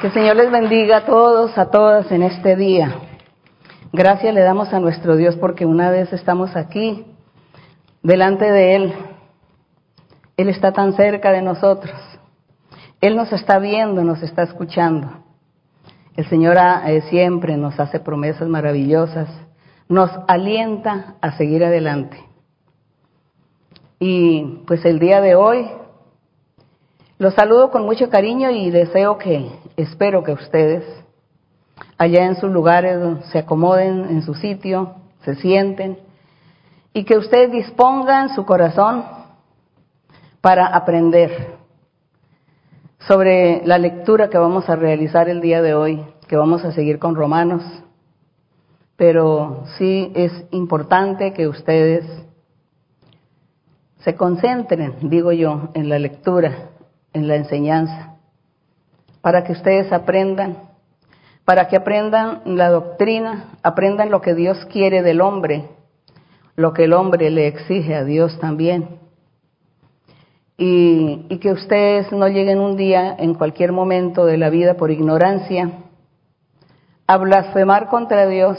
Que el Señor les bendiga a todos, a todas en este día. Gracias le damos a nuestro Dios porque una vez estamos aquí, delante de Él. Él está tan cerca de nosotros. Él nos está viendo, nos está escuchando. El Señor eh, siempre nos hace promesas maravillosas, nos alienta a seguir adelante. Y pues el día de hoy los saludo con mucho cariño y deseo que, espero que ustedes, allá en sus lugares, se acomoden en su sitio, se sienten y que ustedes dispongan su corazón para aprender sobre la lectura que vamos a realizar el día de hoy, que vamos a seguir con Romanos. Pero sí es importante que ustedes se concentren, digo yo, en la lectura en la enseñanza, para que ustedes aprendan, para que aprendan la doctrina, aprendan lo que Dios quiere del hombre, lo que el hombre le exige a Dios también. Y, que ustedes no lleguen un día, en cualquier momento de la vida, por ignorancia, a blasfemar contra Dios,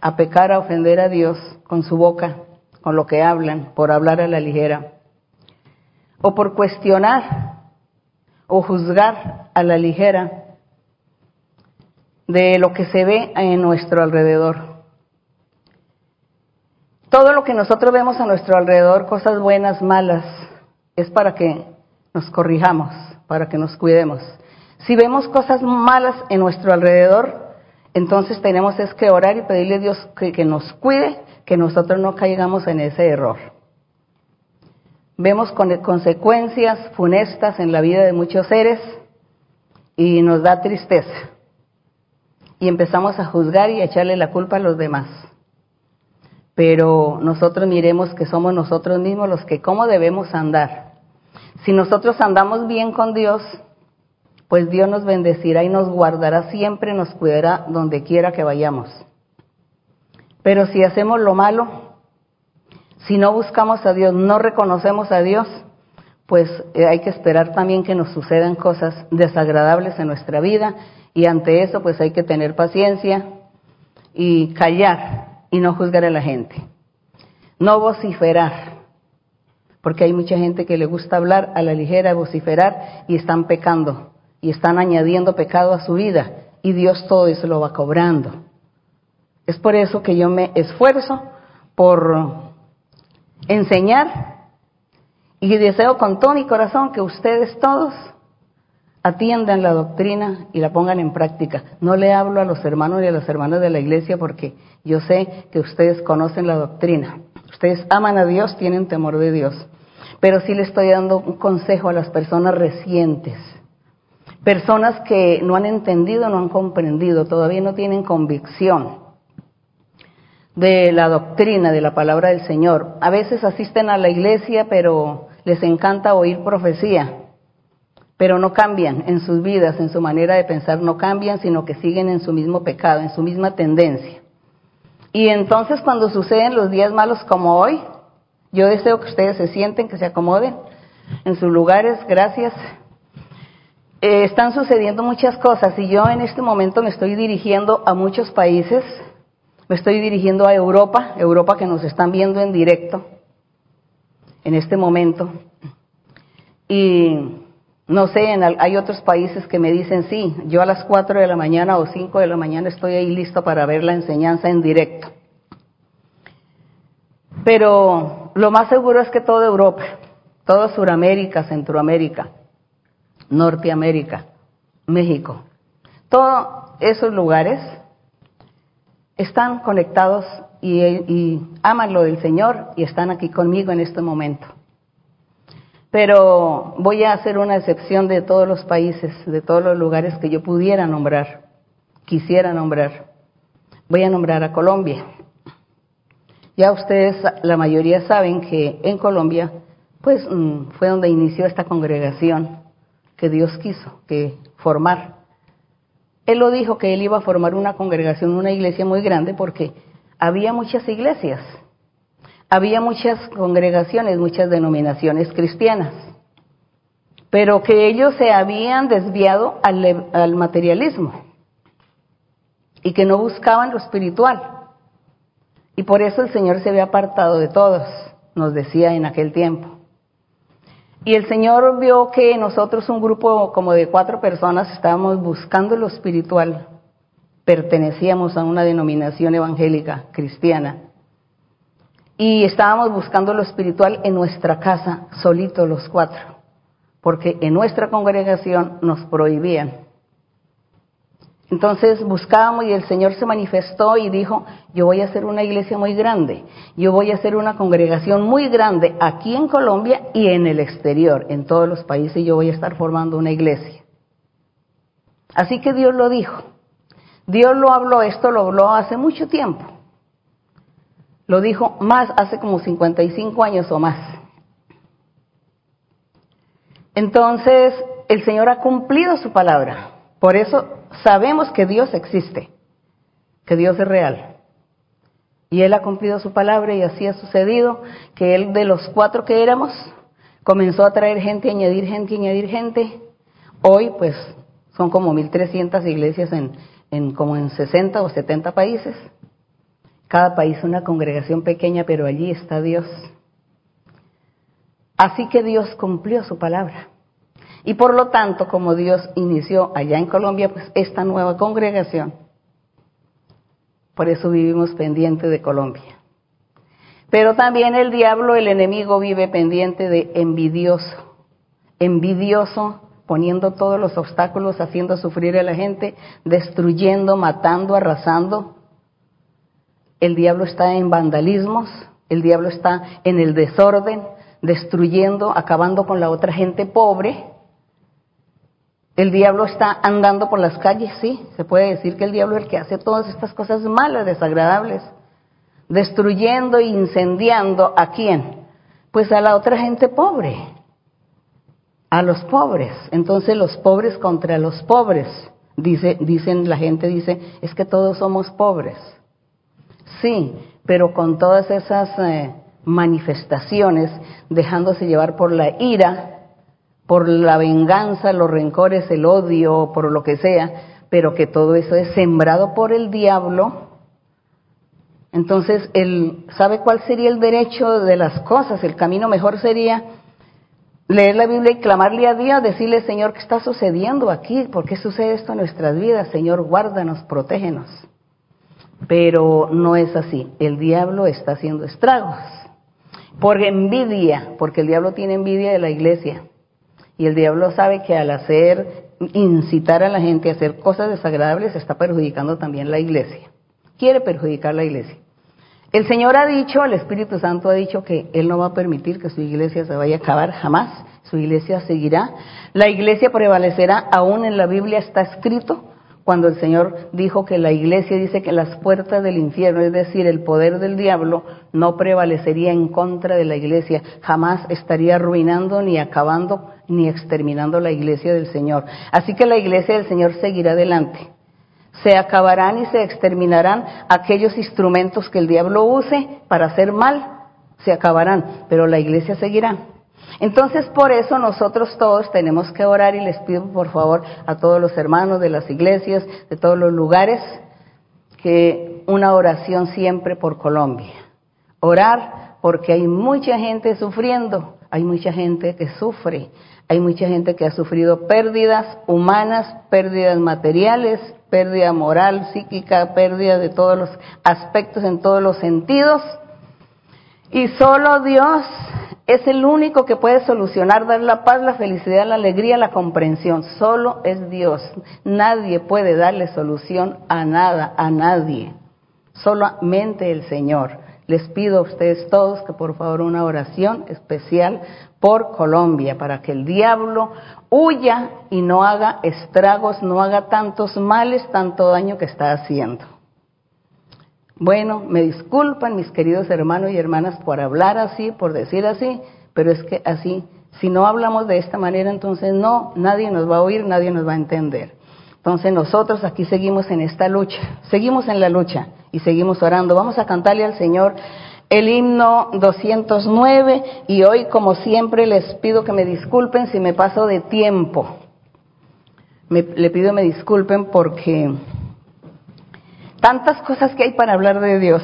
a pecar, a ofender a Dios con su boca, con lo que hablan, por hablar a la ligera o por cuestionar o juzgar a la ligera de lo que se ve en nuestro alrededor. Todo lo que nosotros vemos a nuestro alrededor, cosas buenas, malas, es para que nos corrijamos, para que nos cuidemos. Si vemos cosas malas en nuestro alrededor, entonces tenemos que orar y pedirle a Dios que nos cuide, que nosotros no caigamos en ese error. Vemos con consecuencias funestas en la vida de muchos seres y nos da tristeza. Y empezamos a juzgar y a echarle la culpa a los demás. Pero nosotros miremos que somos nosotros mismos los que cómo debemos andar. Si nosotros andamos bien con Dios, pues Dios nos bendecirá y nos guardará siempre, nos cuidará donde quiera que vayamos. Pero si hacemos lo malo, si no buscamos a Dios, no reconocemos a Dios, pues eh, hay que esperar también que nos sucedan cosas desagradables en nuestra vida y ante eso pues hay que tener paciencia y callar y no juzgar a la gente. No vociferar, porque hay mucha gente que le gusta hablar a la ligera, vociferar y están pecando y están añadiendo pecado a su vida y Dios todo eso lo va cobrando. Es por eso que yo me esfuerzo por enseñar y deseo con todo mi corazón que ustedes todos atiendan la doctrina y la pongan en práctica. No le hablo a los hermanos y a las hermanas de la iglesia porque yo sé que ustedes conocen la doctrina. Ustedes aman a Dios, tienen temor de Dios. Pero sí le estoy dando un consejo a las personas recientes. Personas que no han entendido, no han comprendido, todavía no tienen convicción de la doctrina de la palabra del Señor. A veces asisten a la iglesia, pero les encanta oír profecía, pero no cambian en sus vidas, en su manera de pensar, no cambian, sino que siguen en su mismo pecado, en su misma tendencia. Y entonces cuando suceden los días malos como hoy, yo deseo que ustedes se sienten, que se acomoden en sus lugares, gracias. Eh, están sucediendo muchas cosas y yo en este momento me estoy dirigiendo a muchos países estoy dirigiendo a Europa, Europa que nos están viendo en directo en este momento. Y no sé, hay otros países que me dicen, sí, yo a las 4 de la mañana o 5 de la mañana estoy ahí listo para ver la enseñanza en directo. Pero lo más seguro es que toda Europa, toda Sudamérica, Centroamérica, Norteamérica, México, todos esos lugares están conectados y, aman lo del Señor y están aquí conmigo en este momento. Pero voy a hacer una excepción de todos los países, de todos los lugares que yo pudiera nombrar, quisiera nombrar. Voy a nombrar a Colombia. Ya ustedes, la mayoría saben que en Colombia, pues mm, fue donde inició esta congregación que Dios quiso que formar. Él lo dijo que él iba a formar una congregación, una iglesia muy grande, porque había muchas iglesias, había muchas congregaciones, muchas denominaciones cristianas. pero que ellos se habían desviado al, al materialismo y que no buscaban lo espiritual. Y por eso el Señor se había apartado de todos, nos decía en aquel tiempo. Y el Señor vio que nosotros, un grupo como de cuatro personas, estábamos buscando lo espiritual. Pertenecíamos a una denominación evangélica cristiana. Y estábamos buscando lo espiritual en nuestra casa, solitos los cuatro, porque en nuestra congregación nos prohibían. Entonces buscábamos y el Señor se manifestó y dijo, yo voy a hacer una iglesia muy grande, yo voy a hacer una congregación muy grande aquí en Colombia y en el exterior, en todos los países yo voy a estar formando una iglesia. Así que Dios lo dijo. Dios lo habló, esto lo habló hace mucho tiempo. Lo dijo más, hace como 55 años o más. Entonces, el Señor ha cumplido su palabra. Por eso sabemos que Dios existe, que Dios es real. Y Él ha cumplido su palabra y así ha sucedido que Él de los cuatro que éramos comenzó a traer gente, añadir gente, añadir gente. Hoy pues son como 1.300 iglesias en, como en 60 o 70 países. Cada país una congregación pequeña, pero allí está Dios. Así que Dios cumplió su palabra. Y por lo tanto, como Dios inició allá en Colombia, pues esta nueva congregación, por eso vivimos pendiente de Colombia. Pero también el diablo, el enemigo, vive pendiente de envidioso, envidioso, poniendo todos los obstáculos, haciendo sufrir a la gente, destruyendo, matando, arrasando. El diablo está en vandalismos, el diablo está en el desorden, destruyendo, acabando con la otra gente pobre el diablo está andando por las calles, sí, se puede decir que el diablo es el que hace todas estas cosas malas, desagradables, destruyendo e incendiando a quién? Pues a la otra gente pobre, a los pobres. Entonces los pobres contra los pobres, dice, dicen la gente dice, es que todos somos pobres. Sí, pero con todas esas eh, manifestaciones, dejándose llevar por la ira, por la venganza, los rencores, el odio, por lo que sea, pero que todo eso es sembrado por el diablo, entonces él sabe cuál sería el derecho de las cosas, el camino mejor sería leer la Biblia y clamarle a Dios, decirle, Señor, ¿qué está sucediendo aquí? ¿Por qué sucede esto en nuestras vidas? Señor, guárdanos, protégenos. Pero no es así. El diablo está haciendo estragos. Por envidia, porque el diablo tiene envidia de la iglesia. Y el diablo sabe que al hacer, incitar a la gente a hacer cosas desagradables, está perjudicando también la iglesia. Quiere perjudicar la iglesia. El Señor ha dicho, el Espíritu Santo ha dicho que Él no va a permitir que su iglesia se vaya a acabar jamás. Su iglesia seguirá. La iglesia prevalecerá, aún en la Biblia está escrito cuando el Señor dijo que la iglesia dice que las puertas del infierno, es decir, el poder del diablo, no prevalecería en contra de la iglesia, jamás estaría arruinando ni acabando ni exterminando la iglesia del Señor. Así que la iglesia del Señor seguirá adelante. Se acabarán y se exterminarán aquellos instrumentos que el diablo use para hacer mal, se acabarán, pero la iglesia seguirá. Entonces, por eso nosotros todos tenemos que orar y les pido por favor a todos los hermanos de las iglesias, de todos los lugares, que una oración siempre por Colombia. Orar porque hay mucha gente sufriendo, hay mucha gente que sufre, hay mucha gente que ha sufrido pérdidas humanas, pérdidas materiales, pérdida moral, psíquica, pérdida de todos los aspectos en todos los sentidos. Y solo Dios es el único que puede solucionar, dar la paz, la felicidad, la alegría, la comprensión. Solo es Dios. Nadie puede darle solución a nada, a nadie. Solamente el Señor. Les pido a ustedes todos que por favor una oración especial por Colombia, para que el diablo huya y no haga estragos, no haga tantos males, tanto daño que está haciendo. Bueno, me disculpan mis queridos hermanos y hermanas por hablar así, por decir así, pero es que así, si no hablamos de esta manera, entonces no, nadie nos va a oír, nadie nos va a entender. Entonces nosotros aquí seguimos en esta lucha, seguimos en la lucha y seguimos orando. Vamos a cantarle al Señor el himno 209 y hoy como siempre les pido que me disculpen si me paso de tiempo. Me, le pido me disculpen porque tantas cosas que hay para hablar de Dios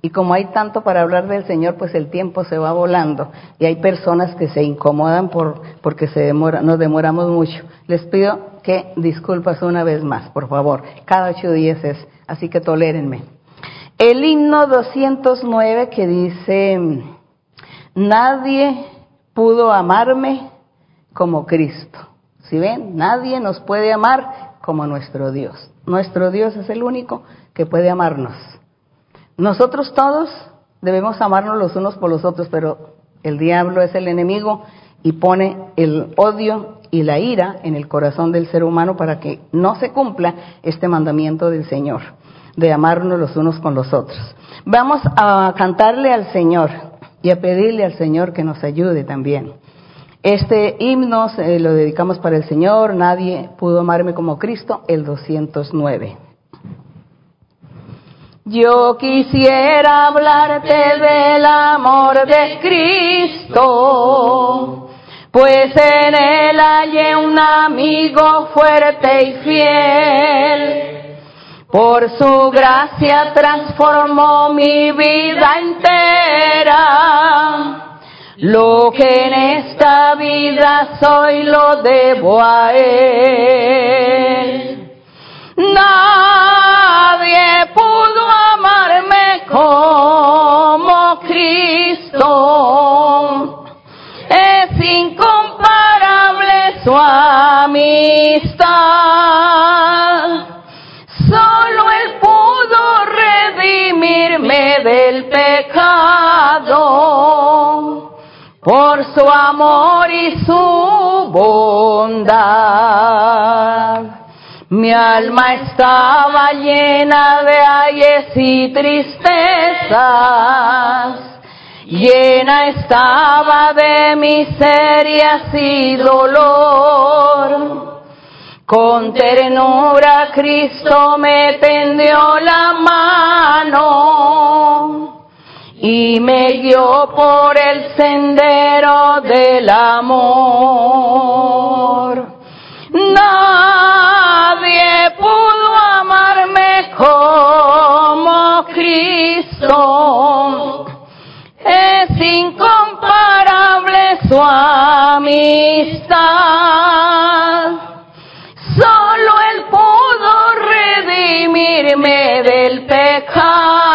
y como hay tanto para hablar del Señor, pues el tiempo se va volando y hay personas que se incomodan por, porque se demora, nos demoramos mucho. Les pido que disculpas una vez más, por favor. Cada ocho días es, así que tolérenme. El himno 209 que dice, nadie pudo amarme como Cristo. Si ven, nadie nos puede amar como nuestro Dios. Nuestro Dios es el único que puede amarnos. Nosotros todos debemos amarnos los unos por los otros, pero el diablo es el enemigo y pone el odio y la ira en el corazón del ser humano para que no se cumpla este mandamiento del Señor, de amarnos los unos con los otros. Vamos a cantarle al Señor y a pedirle al Señor que nos ayude también. Este himno lo dedicamos para el Señor, nadie pudo amarme como Cristo, el 209. Yo quisiera hablarte del amor de Cristo, pues en él hallé un amigo fuerte y fiel. Por su gracia transformó mi vida entera. Lo que en esta vida soy lo debo a él. Nadie pudo amarme como Cristo. Es incomparable su amistad. Por su amor y su bondad. Mi alma estaba llena de ayes y tristezas, llena estaba de miserias y dolor. Con ternura Cristo me tendió la mano y me guió por el sendero del amor. Nadie pudo amarme como Cristo. Es incomparable su amistad. Solo Él pudo redimirme del pecado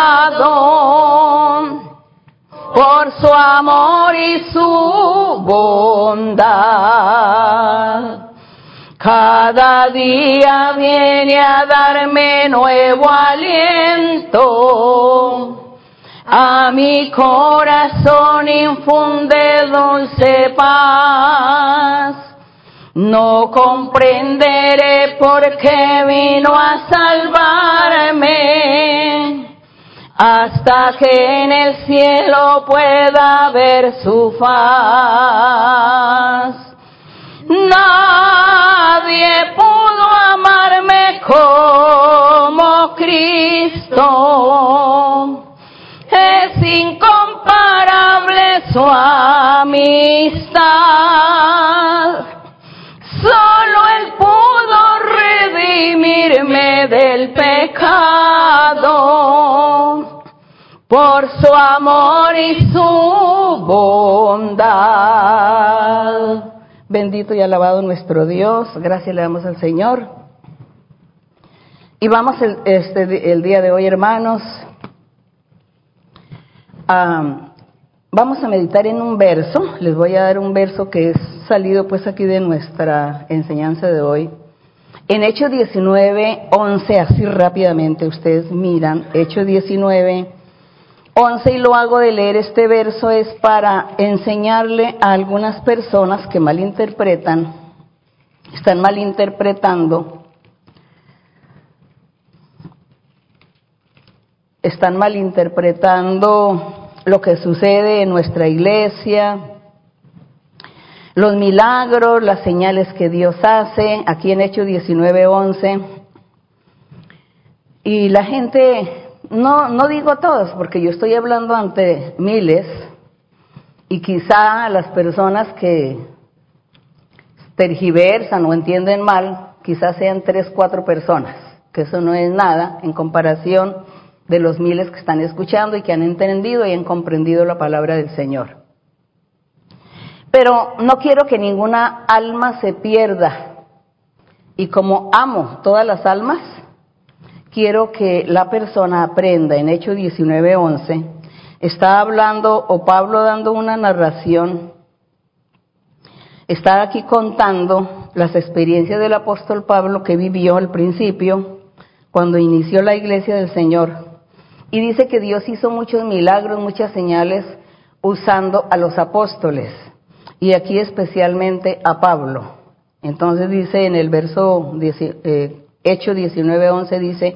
por su amor y su bondad. Cada día viene a darme nuevo aliento. A mi corazón infunde dulce paz. No comprenderé por qué vino a salvarme. Hasta que en el cielo pueda ver su faz. Nadie pudo amarme como Cristo. Es incomparable su amistad. Solo Él pudo redimirme del pecado por su amor y su bondad. Bendito y alabado nuestro Dios. Gracias le damos al Señor. Y vamos el, este, el día de hoy, hermanos, vamos a meditar en un verso. Les voy a dar un verso que es salido pues aquí de nuestra enseñanza de hoy. En Hechos 19, 11, así rápidamente ustedes miran, Hechos 19, 11 y lo hago de leer este verso es para enseñarle a algunas personas que malinterpretan, están malinterpretando, están malinterpretando lo que sucede en nuestra iglesia, los milagros, las señales que Dios hace, aquí en Hechos 19:11. Y la gente no, no digo todos, porque yo estoy hablando ante miles y quizá las personas que tergiversan o entienden mal, quizás sean tres, cuatro personas, que eso no es nada en comparación de los miles que están escuchando y que han entendido y han comprendido la palabra del Señor. Pero no quiero que ninguna alma se pierda. Y como amo todas las almas, quiero que la persona aprenda en Hechos 19:11. Está hablando o Pablo dando una narración. Está aquí contando las experiencias del apóstol Pablo que vivió al principio cuando inició la iglesia del Señor. Y dice que Dios hizo muchos milagros, muchas señales usando a los apóstoles y aquí especialmente a Pablo. Entonces dice en el verso eh, Hecho 19:11 dice,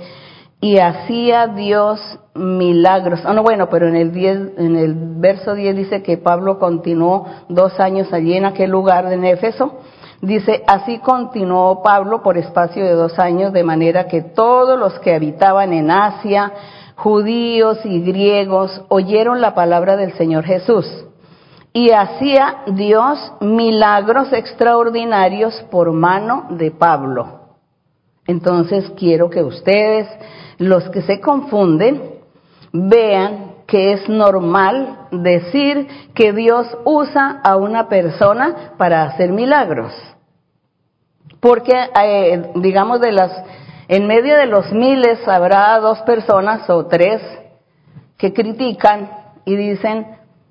y hacía Dios milagros. Ah, no, bueno, pero en el, 10, en el verso 10 dice que Pablo continuó dos años allí en aquel lugar de Éfeso. Dice, así continuó Pablo por espacio de dos años, de manera que todos los que habitaban en Asia, judíos y griegos, oyeron la palabra del Señor Jesús y hacía Dios milagros extraordinarios por mano de Pablo. Entonces quiero que ustedes, los que se confunden, vean que es normal decir que Dios usa a una persona para hacer milagros. Porque, eh, digamos, de las, en medio de los miles habrá dos personas o tres que critican y dicen,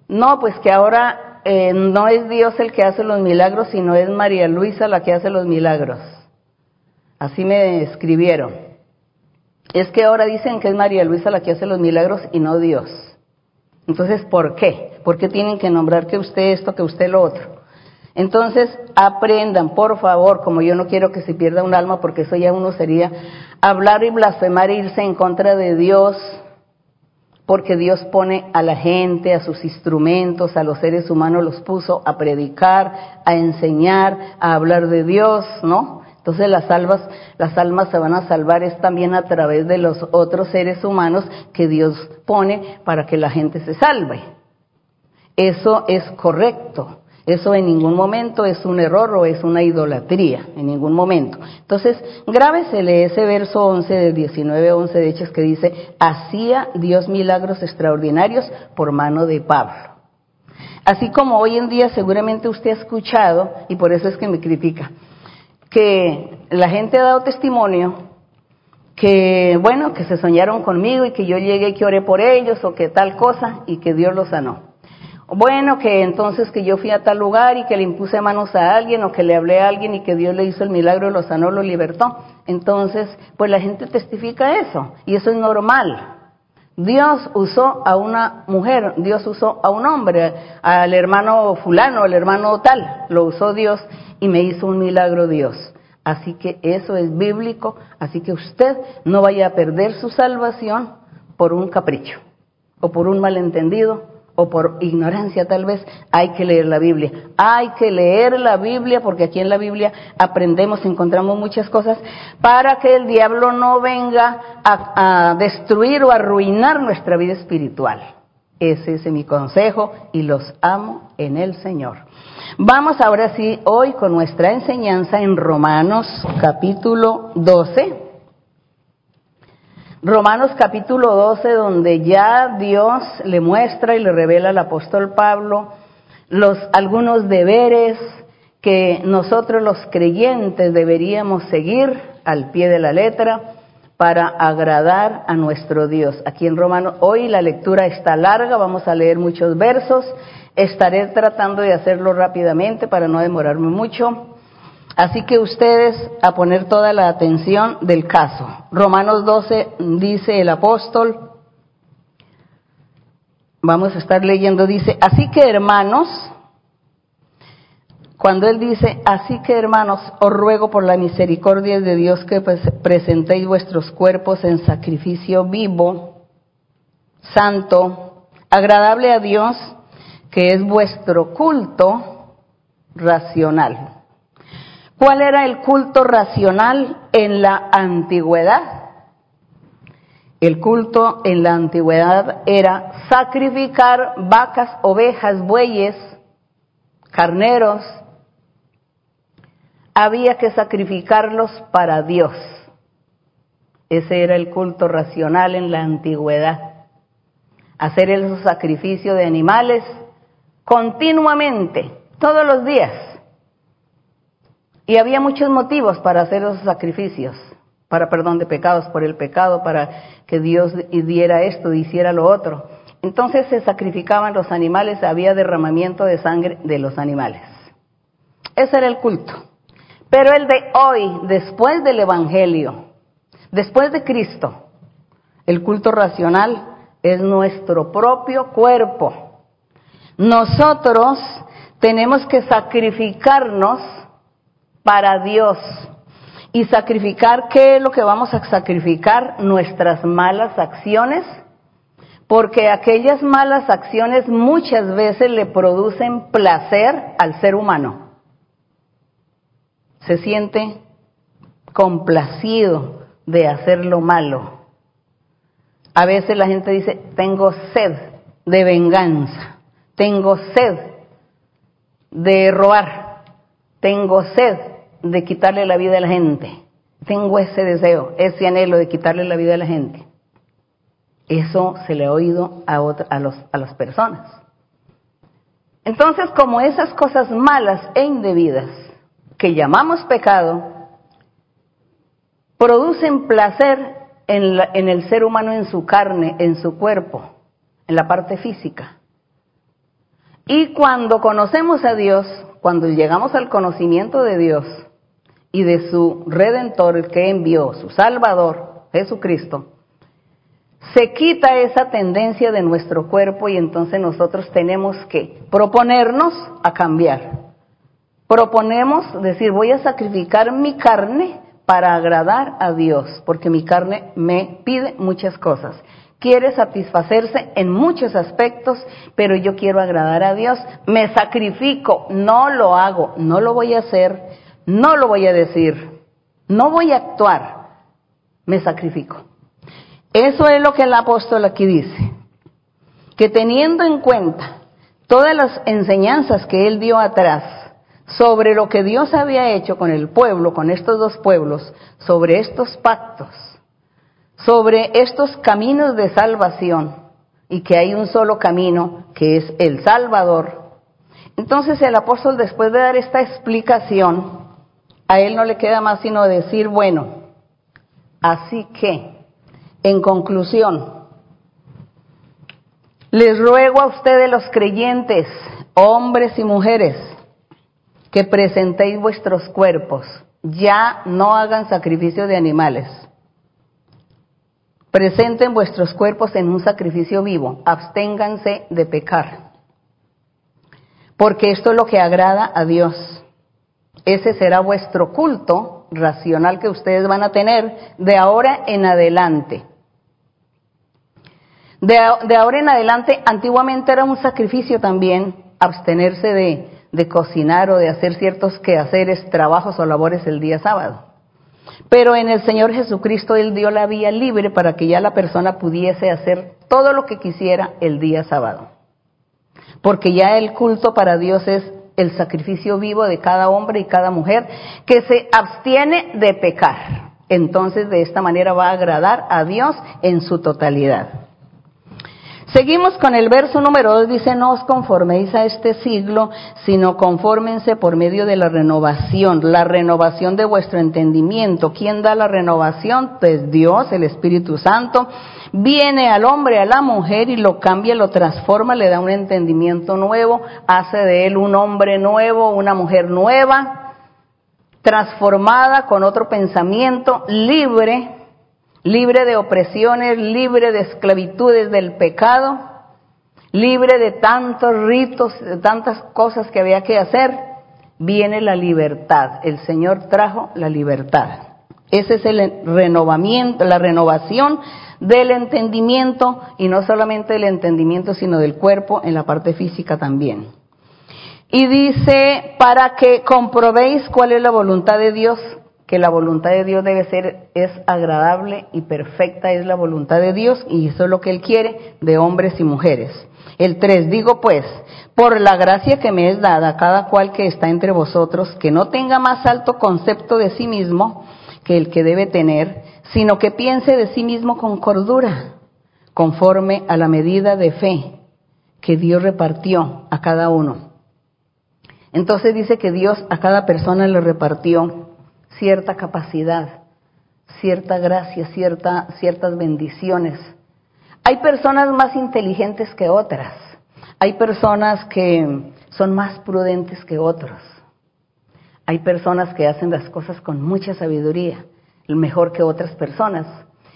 no, pues que ahora eh, no es Dios el que hace los milagros, sino es María Luisa la que hace los milagros. Así me escribieron. Es que ahora dicen que es María Luisa la que hace los milagros y no Dios. Entonces, ¿por qué? ¿Por qué tienen que nombrar que usted esto, que usted lo otro? Entonces, aprendan, por favor, como yo no quiero que se pierda un alma, porque eso ya uno sería hablar y blasfemar e irse en contra de Dios, porque Dios pone a la gente, a sus instrumentos, a los seres humanos los puso a predicar, a enseñar, a hablar de Dios, ¿no? Entonces las almas, las almas se van a salvar es también a través de los otros seres humanos que Dios pone para que la gente se salve. Eso es correcto. Eso en ningún momento es un error o es una idolatría, en ningún momento. Entonces, grábesele ese verso 11 de 19, 11 de Hechos que dice, hacía Dios milagros extraordinarios por mano de Pablo. Así como hoy en día seguramente usted ha escuchado, y por eso es que me critica, que la gente ha dado testimonio que, bueno, que se soñaron conmigo y que yo llegué y que oré por ellos o que tal cosa y que Dios los sanó. Bueno, que entonces que yo fui a tal lugar y que le impuse manos a alguien o que le hablé a alguien y que Dios le hizo el milagro, lo sanó, lo libertó. Entonces, pues la gente testifica eso y eso es normal. Dios usó a una mujer, Dios usó a un hombre, al hermano fulano, al hermano tal, lo usó Dios y me hizo un milagro Dios. Así que eso es bíblico, así que usted no vaya a perder su salvación por un capricho o por un malentendido o por ignorancia tal vez, hay que leer la Biblia. Hay que leer la Biblia porque aquí en la Biblia aprendemos, encontramos muchas cosas para que el diablo no venga a, destruir o arruinar nuestra vida espiritual. Ese es mi consejo y los amo en el Señor. Vamos ahora sí hoy con nuestra enseñanza en Romanos capítulo 12. Romanos capítulo 12, donde ya Dios le muestra y le revela al apóstol Pablo los algunos deberes que nosotros los creyentes deberíamos seguir al pie de la letra para agradar a nuestro Dios. Aquí en Romanos, hoy la lectura está larga, vamos a leer muchos versos, estaré tratando de hacerlo rápidamente para no demorarme mucho. Así que ustedes a poner toda la atención del caso. Romanos 12 dice el apóstol, vamos a estar leyendo, dice, así que hermanos, cuando él dice, así que hermanos, os ruego por la misericordia de Dios que presentéis vuestros cuerpos en sacrificio vivo, santo, agradable a Dios, que es vuestro culto racional. ¿Cuál era el culto racional en la antigüedad? El culto en la antigüedad era sacrificar vacas, ovejas, bueyes, carneros. Había que sacrificarlos para Dios. Ese era el culto racional en la antigüedad. Hacer el sacrificio de animales continuamente, todos los días. Y había muchos motivos para hacer esos sacrificios, para perdón de pecados por el pecado, para que Dios diera esto, hiciera lo otro. Entonces se sacrificaban los animales, había derramamiento de sangre de los animales. Ese era el culto. Pero el de hoy, después del Evangelio, después de Cristo, el culto racional es nuestro propio cuerpo. Nosotros tenemos que sacrificarnos para Dios. ¿Y sacrificar qué es lo que vamos a sacrificar? Nuestras malas acciones. Porque aquellas malas acciones muchas veces le producen placer al ser humano. Se siente complacido de hacer lo malo. A veces la gente dice, tengo sed de venganza, tengo sed de robar, tengo sed de quitarle la vida a la gente, tengo ese deseo, ese anhelo de quitarle la vida a la gente. Eso se le ha oído a, a, los, a las personas. Entonces, como esas cosas malas e indebidas que llamamos pecado, producen placer en, en, el ser humano, en su carne, en su cuerpo, en la parte física. Y cuando conocemos a Dios, cuando llegamos al conocimiento de Dios y de su redentor, el que envió, su Salvador, Jesucristo, se quita esa tendencia de nuestro cuerpo y entonces nosotros tenemos que proponernos a cambiar. Proponemos decir, voy a sacrificar mi carne para agradar a Dios, porque mi carne me pide muchas cosas. Quiere satisfacerse en muchos aspectos, pero yo quiero agradar a Dios. Me sacrifico, no lo hago, no lo voy a hacer, no lo voy a decir, no voy a actuar, me sacrifico. Eso es lo que el apóstol aquí dice, que teniendo en cuenta todas las enseñanzas que él dio atrás, sobre lo que Dios había hecho con el pueblo, con estos dos pueblos, sobre estos pactos, sobre estos caminos de salvación, y que hay un solo camino, que es el Salvador. Entonces el apóstol, después de dar esta explicación, a él no le queda más sino decir, bueno, así que, en conclusión, les ruego a ustedes los creyentes, hombres y mujeres, que presentéis vuestros cuerpos, ya no hagan sacrificio de animales. Presenten vuestros cuerpos en un sacrificio vivo, absténganse de pecar, porque esto es lo que agrada a Dios. Ese será vuestro culto racional que ustedes van a tener de ahora en adelante. De, ahora en adelante, antiguamente era un sacrificio también abstenerse de, de cocinar o de hacer ciertos quehaceres, trabajos o labores el día sábado. Pero en el Señor Jesucristo Él dio la vía libre para que ya la persona pudiese hacer todo lo que quisiera el día sábado. Porque ya el culto para Dios es el sacrificio vivo de cada hombre y cada mujer que se abstiene de pecar. Entonces de esta manera va a agradar a Dios en su totalidad. Seguimos con el verso número 2, dice, no os conforméis a este siglo, sino confórmense por medio de la renovación, la renovación de vuestro entendimiento. ¿Quién da la renovación? Pues Dios, el Espíritu Santo, viene al hombre, a la mujer y lo cambia, lo transforma, le da un entendimiento nuevo, hace de él un hombre nuevo, una mujer nueva, transformada con otro pensamiento, libre libre de opresiones, libre de esclavitudes del pecado, libre de tantos ritos, de tantas cosas que había que hacer, viene la libertad. El Señor trajo la libertad. Ese es el renovamiento, la renovación del entendimiento y no solamente del entendimiento, sino del cuerpo en la parte física también. Y dice, para que comprobéis cuál es la voluntad de Dios, que la voluntad de Dios debe ser, es agradable y perfecta es la voluntad de Dios y eso es lo que Él quiere de hombres y mujeres. El 3, digo pues, por la gracia que me es dada cada cual que está entre vosotros, que no tenga más alto concepto de sí mismo que el que debe tener, sino que piense de sí mismo con cordura, conforme a la medida de fe que Dios repartió a cada uno. Entonces dice que Dios a cada persona le repartió cierta capacidad, cierta gracia, cierta, ciertas bendiciones. Hay personas más inteligentes que otras, hay personas que son más prudentes que otros, hay personas que hacen las cosas con mucha sabiduría, mejor que otras personas.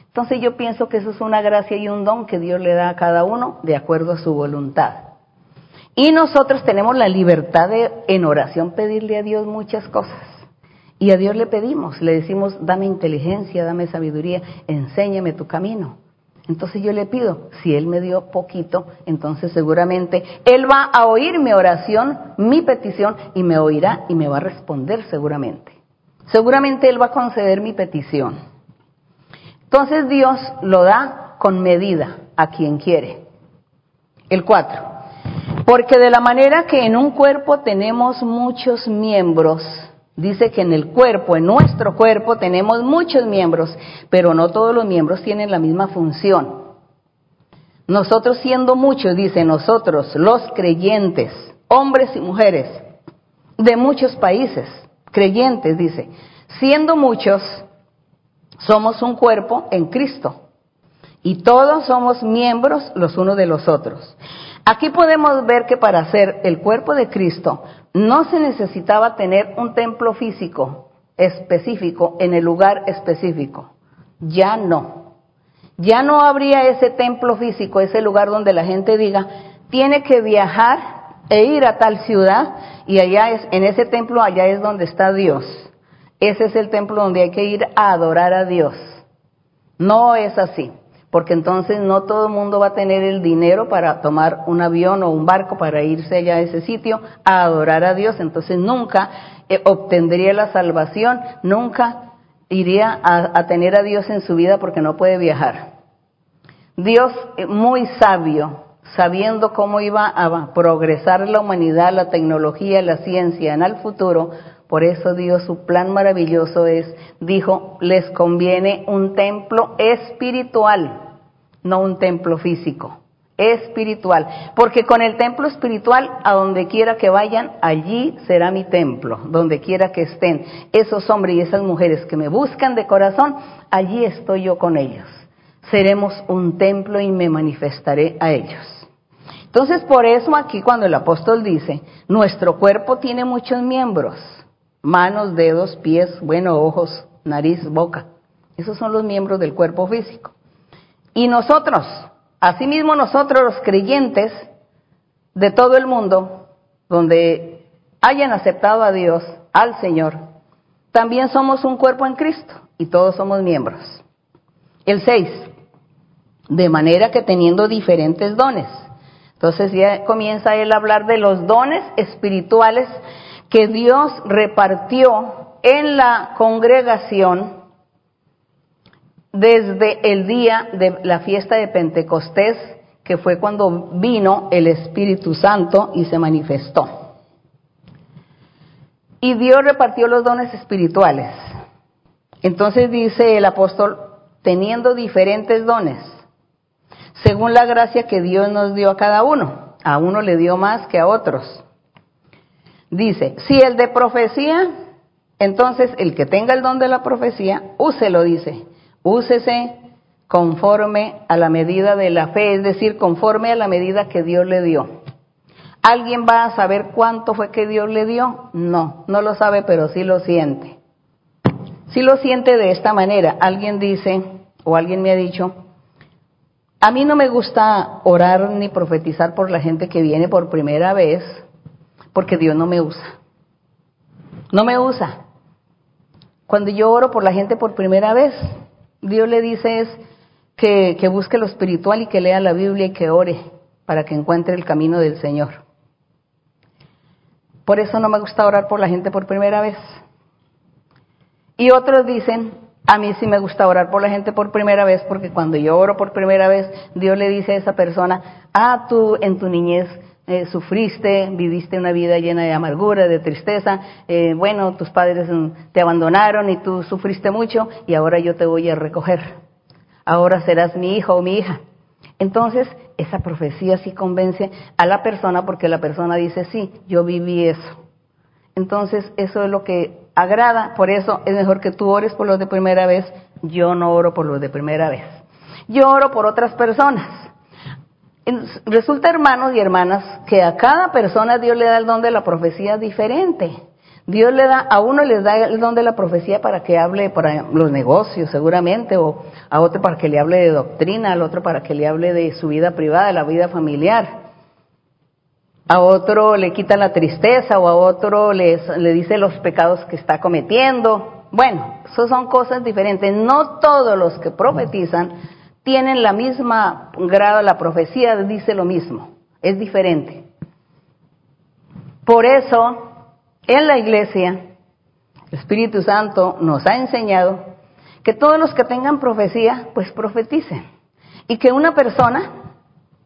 Entonces yo pienso que eso es una gracia y un don que Dios le da a cada uno de acuerdo a su voluntad. Y nosotros tenemos la libertad de en oración pedirle a Dios muchas cosas. Y a Dios le pedimos, le decimos, dame inteligencia, dame sabiduría, enséñame tu camino. Entonces yo le pido, si Él me dio poquito, entonces seguramente Él va a oír mi oración, mi petición, y me oirá y me va a responder seguramente. Seguramente Él va a conceder mi petición. Entonces Dios lo da con medida a quien quiere. El 4. Porque de la manera que en un cuerpo tenemos muchos miembros, dice que en el cuerpo, en nuestro cuerpo tenemos muchos miembros, pero no todos los miembros tienen la misma función. Nosotros siendo muchos, dice nosotros, los creyentes, hombres y mujeres, de muchos países, creyentes, dice, siendo muchos, somos un cuerpo en Cristo y todos somos miembros los unos de los otros. Aquí podemos ver que para ser el cuerpo de Cristo no se necesitaba tener un templo físico específico en el lugar específico. Ya no. Ya no habría ese templo físico, ese lugar donde la gente diga, tiene que viajar e ir a tal ciudad y allá es, en ese templo allá es donde está Dios. Ese es el templo donde hay que ir a adorar a Dios. No es así, porque entonces no todo el mundo va a tener el dinero para tomar un avión o un barco para irse allá a ese sitio a adorar a Dios. Entonces nunca eh, obtendría la salvación, nunca iría a, a tener a Dios en su vida porque no puede viajar. Dios eh, muy sabio, sabiendo cómo iba a progresar la humanidad, la tecnología, la ciencia en el futuro, por eso Dios, su plan maravilloso es, dijo, les conviene un templo espiritual, no un templo físico, espiritual. Porque con el templo espiritual, a donde quiera que vayan, allí será mi templo, donde quiera que estén. Esos hombres y esas mujeres que me buscan de corazón, allí estoy yo con ellos. Seremos un templo y me manifestaré a ellos. Entonces, por eso aquí cuando el apóstol dice, nuestro cuerpo tiene muchos miembros, manos, dedos, pies, bueno, ojos, nariz, boca. Esos son los miembros del cuerpo físico. Y nosotros, asimismo nosotros los creyentes de todo el mundo, donde hayan aceptado a Dios, al Señor, también somos un cuerpo en Cristo y todos somos miembros. El 6, de manera que teniendo diferentes dones. Entonces ya comienza él a hablar de los dones espirituales que Dios repartió en la congregación desde el día de la fiesta de Pentecostés, que fue cuando vino el Espíritu Santo y se manifestó. Y Dios repartió los dones espirituales. Entonces dice el apóstol, teniendo diferentes dones, según la gracia que Dios nos dio a cada uno. A uno le dio más que a otros. Dice, si el de profecía, entonces el que tenga el don de la profecía, úselo, dice, úsese conforme a la medida de la fe, es decir, conforme a la medida que Dios le dio. ¿Alguien va a saber cuánto fue que Dios le dio? No, no lo sabe, pero sí lo siente. Sí lo siente de esta manera. Alguien dice, o alguien me ha dicho, a mí no me gusta orar ni profetizar por la gente que viene por primera vez, porque Dios no me usa. No me usa. Cuando yo oro por la gente por primera vez, Dios le dice es que, que busque lo espiritual y que lea la Biblia y que ore para que encuentre el camino del Señor. Por eso no me gusta orar por la gente por primera vez. Y otros dicen, a mí sí me gusta orar por la gente por primera vez, porque cuando yo oro por primera vez, Dios le dice a esa persona, ah, tú en tu niñez eh, sufriste, viviste una vida llena de amargura, de tristeza, eh, bueno, tus padres mm, te abandonaron y tú sufriste mucho y ahora yo te voy a recoger. Ahora serás mi hijo o mi hija. Entonces, esa profecía sí convence a la persona porque la persona dice, sí, yo viví eso. Entonces, eso es lo que agrada, por eso es mejor que tú ores por los de primera vez, yo no oro por los de primera vez. Yo oro por otras personas Resulta, hermanos y hermanas, que a cada persona Dios le da el don de la profecía diferente. Dios le da, a uno les da el don de la profecía para que hable para los negocios, seguramente, o a otro para que le hable de doctrina, al otro para que le hable de su vida privada, de la vida familiar. A otro le quita la tristeza, o a otro le dice los pecados que está cometiendo. Bueno, eso son cosas diferentes. No todos los que profetizan tienen la misma grado, la profecía dice lo mismo, es diferente. Por eso, en la iglesia, el Espíritu Santo nos ha enseñado que todos los que tengan profecía, pues profeticen. Y que una persona,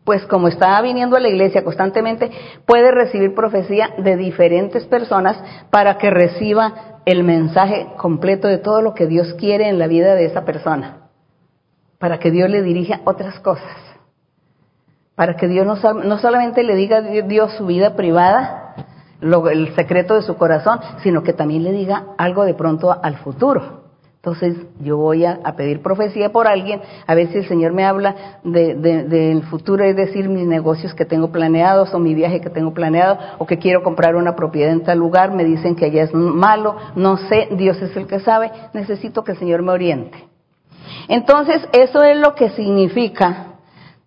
pues como está viniendo a la iglesia constantemente, puede recibir profecía de diferentes personas para que reciba el mensaje completo de todo lo que Dios quiere en la vida de esa persona para que Dios le dirija otras cosas. Para que Dios no, solamente le diga a Dios su vida privada, el secreto de su corazón, sino que también le diga algo de pronto al futuro. Entonces yo voy a, pedir profecía por alguien, a ver si el Señor me habla del futuro, es decir, mis negocios que tengo planeados o mi viaje que tengo planeado o que quiero comprar una propiedad en tal lugar, me dicen que allá es malo, no sé, Dios es el que sabe, necesito que el Señor me oriente. Entonces, eso es lo que significa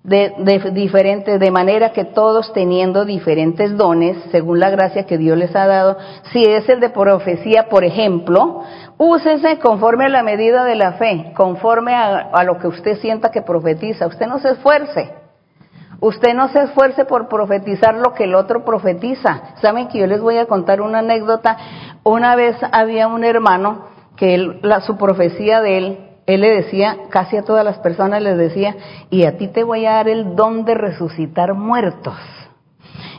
de, diferente, de manera que todos teniendo diferentes dones, según la gracia que Dios les ha dado, si es el de profecía, por ejemplo, úsese conforme a la medida de la fe, conforme a, a lo que usted sienta que profetiza. Usted no se esfuerce. Usted no se esfuerce por profetizar lo que el otro profetiza. Saben que yo les voy a contar una anécdota. Una vez había un hermano que él, la, su profecía de él él le decía, casi a todas las personas les decía, y a ti te voy a dar el don de resucitar muertos.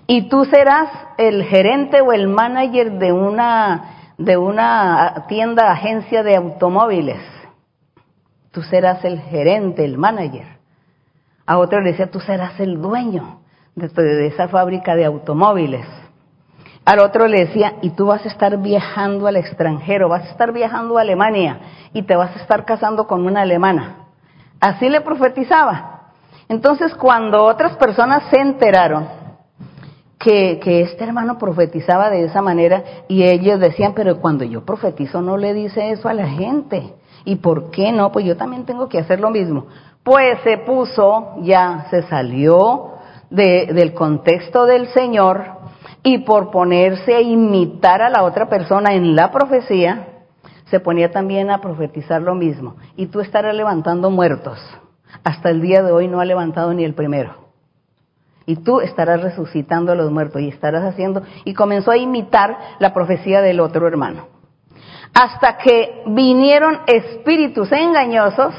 Y tú serás el gerente o el manager de una, de una tienda, agencia de automóviles. Tú serás el gerente, el manager. A otro le decía, tú serás el dueño de, de esa fábrica de automóviles. Al otro le decía, y tú vas a estar viajando al extranjero, vas a estar viajando a Alemania y te vas a estar casando con una alemana. Así le profetizaba. Entonces, cuando otras personas se enteraron que, que, este hermano profetizaba de esa manera, y ellos decían, pero cuando yo profetizo no le dice eso a la gente. ¿Y por qué no? Pues yo también tengo que hacer lo mismo. Pues se puso, ya se salió de, del contexto del Señor y por ponerse a imitar a la otra persona en la profecía, se ponía también a profetizar lo mismo. Y tú estarás levantando muertos. Hasta el día de hoy no ha levantado ni el primero. Y tú estarás resucitando a los muertos y estarás haciendo, y comenzó a imitar la profecía del otro hermano. Hasta que vinieron espíritus engañosos,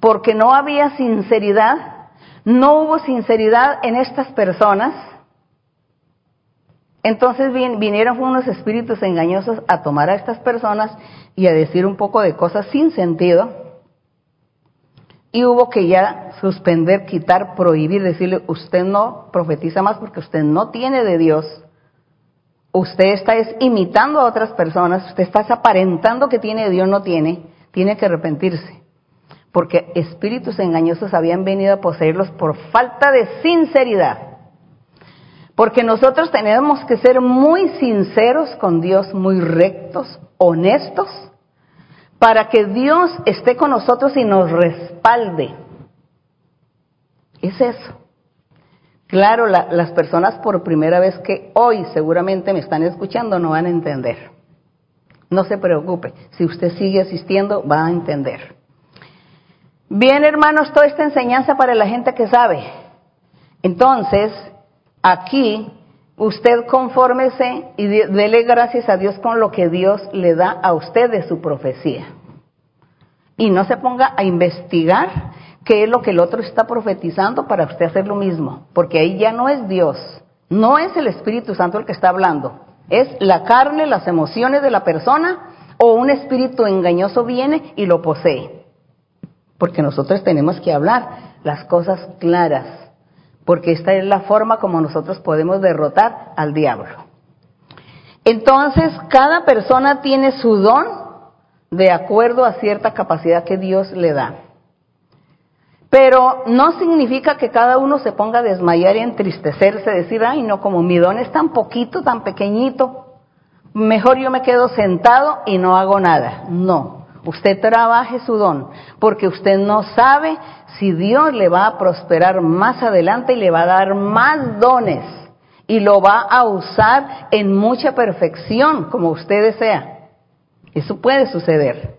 porque no había sinceridad, no hubo sinceridad en estas personas, entonces vinieron unos espíritus engañosos a tomar a estas personas y a decir un poco de cosas sin sentido. Y hubo que ya suspender, quitar, prohibir, decirle, usted no profetiza más porque usted no tiene de Dios. Usted está imitando a otras personas, usted está aparentando que tiene de Dios, no tiene, tiene que arrepentirse. Porque espíritus engañosos habían venido a poseerlos por falta de sinceridad. Porque nosotros tenemos que ser muy sinceros con Dios, muy rectos, honestos, para que Dios esté con nosotros y nos respalde. Es eso. Claro, las personas por primera vez que hoy seguramente me están escuchando no van a entender. No se preocupe, si usted sigue asistiendo va a entender. Bien, hermanos, toda esta enseñanza para la gente que sabe. Entonces, aquí usted confórmese y dele gracias a Dios con lo que Dios le da a usted de su profecía. Y no se ponga a investigar qué es lo que el otro está profetizando para usted hacer lo mismo, porque ahí ya no es Dios, no es el Espíritu Santo el que está hablando, es la carne, las emociones de la persona o un espíritu engañoso viene y lo posee. Porque nosotros tenemos que hablar las cosas claras, porque esta es la forma como nosotros podemos derrotar al diablo. Entonces, cada persona tiene su don de acuerdo a cierta capacidad que Dios le da. Pero no significa que cada uno se ponga a desmayar y entristecerse, decir, ay, no, como mi don es tan poquito, tan pequeñito, mejor yo me quedo sentado y no hago nada. No, usted trabaje su don, porque usted no sabe si Dios le va a prosperar más adelante y le va a dar más dones y lo va a usar en mucha perfección, como usted desea. Eso puede suceder.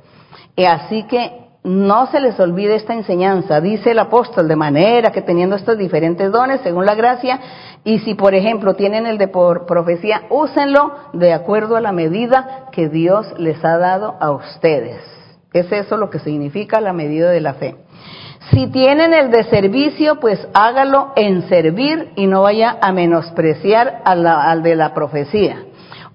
Y así que no se les olvide esta enseñanza, dice el apóstol, de manera que teniendo estos diferentes dones según la gracia, y si por ejemplo tienen el de por profecía, úsenlo de acuerdo a la medida que Dios les ha dado a ustedes. Es eso lo que significa la medida de la fe. Si tienen el de servicio, pues hágalo en servir y no vaya a menospreciar al de la profecía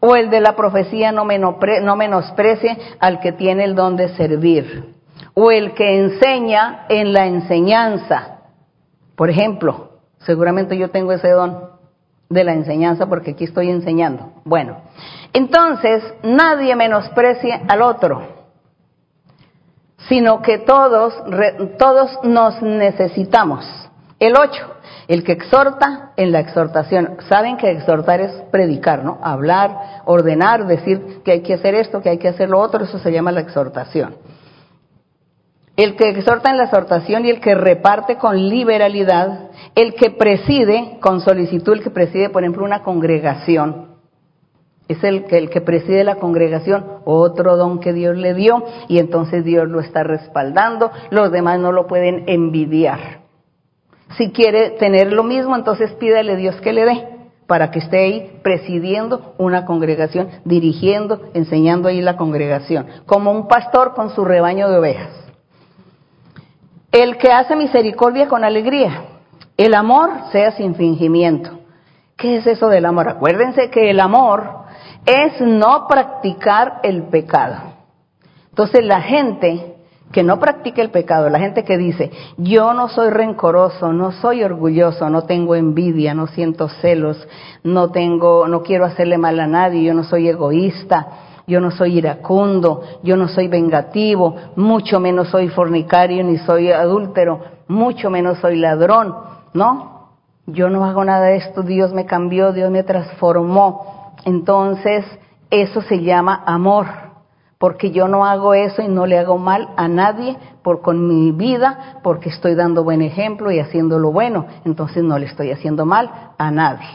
o el de la profecía no, menosprecie al que tiene el don de servir, o el que enseña en la enseñanza. Por ejemplo, seguramente yo tengo ese don de la enseñanza porque aquí estoy enseñando. Bueno, entonces nadie menosprecie al otro, sino que todos, todos nos necesitamos. El ocho, el que exhorta en la exhortación. Saben que exhortar es predicar, ¿no? Hablar, ordenar, decir que hay que hacer esto, que hay que hacer lo otro, eso se llama la exhortación. El que exhorta en la exhortación y el que reparte con liberalidad, el que preside con solicitud, el que preside, por ejemplo, una congregación, es el que, el que preside la congregación, otro don que Dios le dio, y entonces Dios lo está respaldando, los demás no lo pueden envidiar. Si quiere tener lo mismo, entonces pídale a Dios que le dé para que esté ahí presidiendo una congregación, dirigiendo, enseñando ahí la congregación, como un pastor con su rebaño de ovejas. El que hace misericordia con alegría, el amor sea sin fingimiento. ¿Qué es eso del amor? Acuérdense que el amor es no practicar el pecado. Entonces la gente que no practica el pecado, la gente que dice, yo no soy rencoroso, no soy orgulloso, no tengo envidia, no siento celos, no tengo, no quiero hacerle mal a nadie, yo no soy egoísta, yo no soy iracundo, yo no soy vengativo, mucho menos soy fornicario ni soy adúltero, mucho menos soy ladrón, ¿no? Yo no hago nada de esto, Dios me cambió, Dios me transformó. Entonces, eso se llama amor porque yo no hago eso y no le hago mal a nadie por con mi vida, porque estoy dando buen ejemplo y haciendo lo bueno, entonces no le estoy haciendo mal a nadie.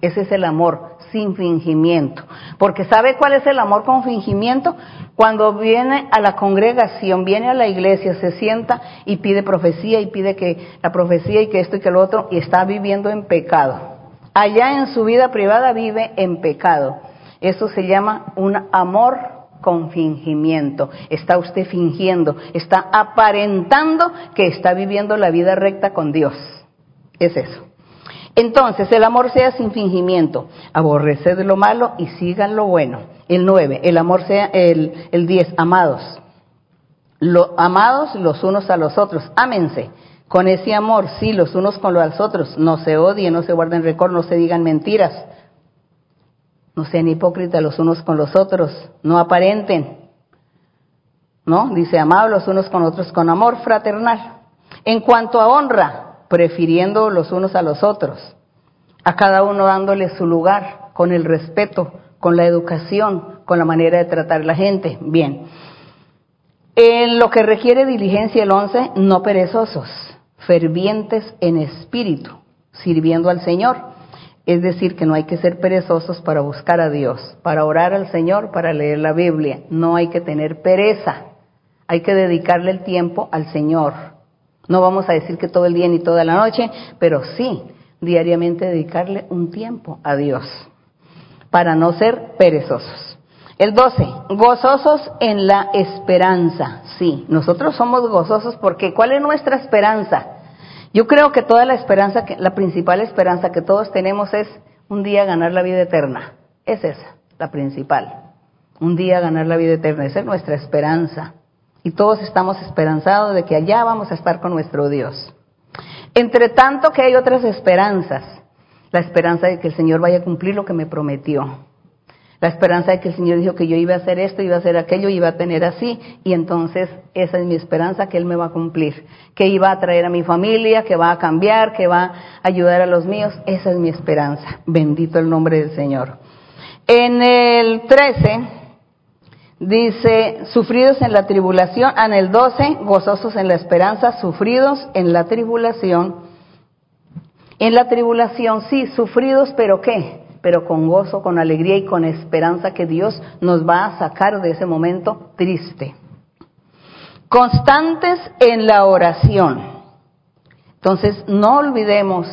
Ese es el amor sin fingimiento. Porque ¿sabe cuál es el amor con fingimiento? Cuando viene a la congregación, viene a la iglesia, se sienta y pide profecía y pide que la profecía y que esto y que lo otro y está viviendo en pecado. Allá en su vida privada vive en pecado. Eso se llama un amor con fingimiento. Está usted fingiendo, está aparentando que está viviendo la vida recta con Dios. Es eso. Entonces, el amor sea sin fingimiento. Aborreced lo malo y sigan lo bueno. El nueve, el amor sea el, el diez, amados. Lo, amados los unos a los otros. Ámense. Con ese amor, sí, los unos con los otros. No se odien, no se guarden récord, no se digan mentiras no sean hipócritas los unos con los otros, no aparenten. ¿No? Dice, amados los unos con otros con amor fraternal. En cuanto a honra, prefiriendo los unos a los otros, a cada uno dándole su lugar, con el respeto, con la educación, con la manera de tratar a la gente. Bien. En lo que requiere diligencia el once, no perezosos, fervientes en espíritu, sirviendo al Señor es decir, que no hay que ser perezosos para buscar a Dios, para orar al Señor, para leer la Biblia. No hay que tener pereza. Hay que dedicarle el tiempo al Señor. No vamos a decir que todo el día ni toda la noche, pero sí, diariamente dedicarle un tiempo a Dios para no ser perezosos. El 12, gozosos en la esperanza. Sí, nosotros somos gozosos porque ¿cuál es nuestra esperanza? Yo creo que toda la esperanza, la principal esperanza que todos tenemos es un día ganar la vida eterna. Es esa, la principal. Un día ganar la vida eterna. Esa es nuestra esperanza. Y todos estamos esperanzados de que allá vamos a estar con nuestro Dios. Entre tanto que hay otras esperanzas. La esperanza de que el Señor vaya a cumplir lo que me prometió. La esperanza de que el Señor dijo que yo iba a hacer esto, iba a hacer aquello, iba a tener así, y entonces esa es mi esperanza que Él me va a cumplir, que iba a traer a mi familia, que va a cambiar, que va a ayudar a los míos, esa es mi esperanza. Bendito el nombre del Señor. En el 13 dice, sufridos en la tribulación, ah, en el 12, gozosos en la esperanza, sufridos en la tribulación. En la tribulación, sí, sufridos, pero ¿qué? Pero con gozo, con alegría y con esperanza que Dios nos va a sacar de ese momento triste. Constantes en la oración. Entonces, no olvidemos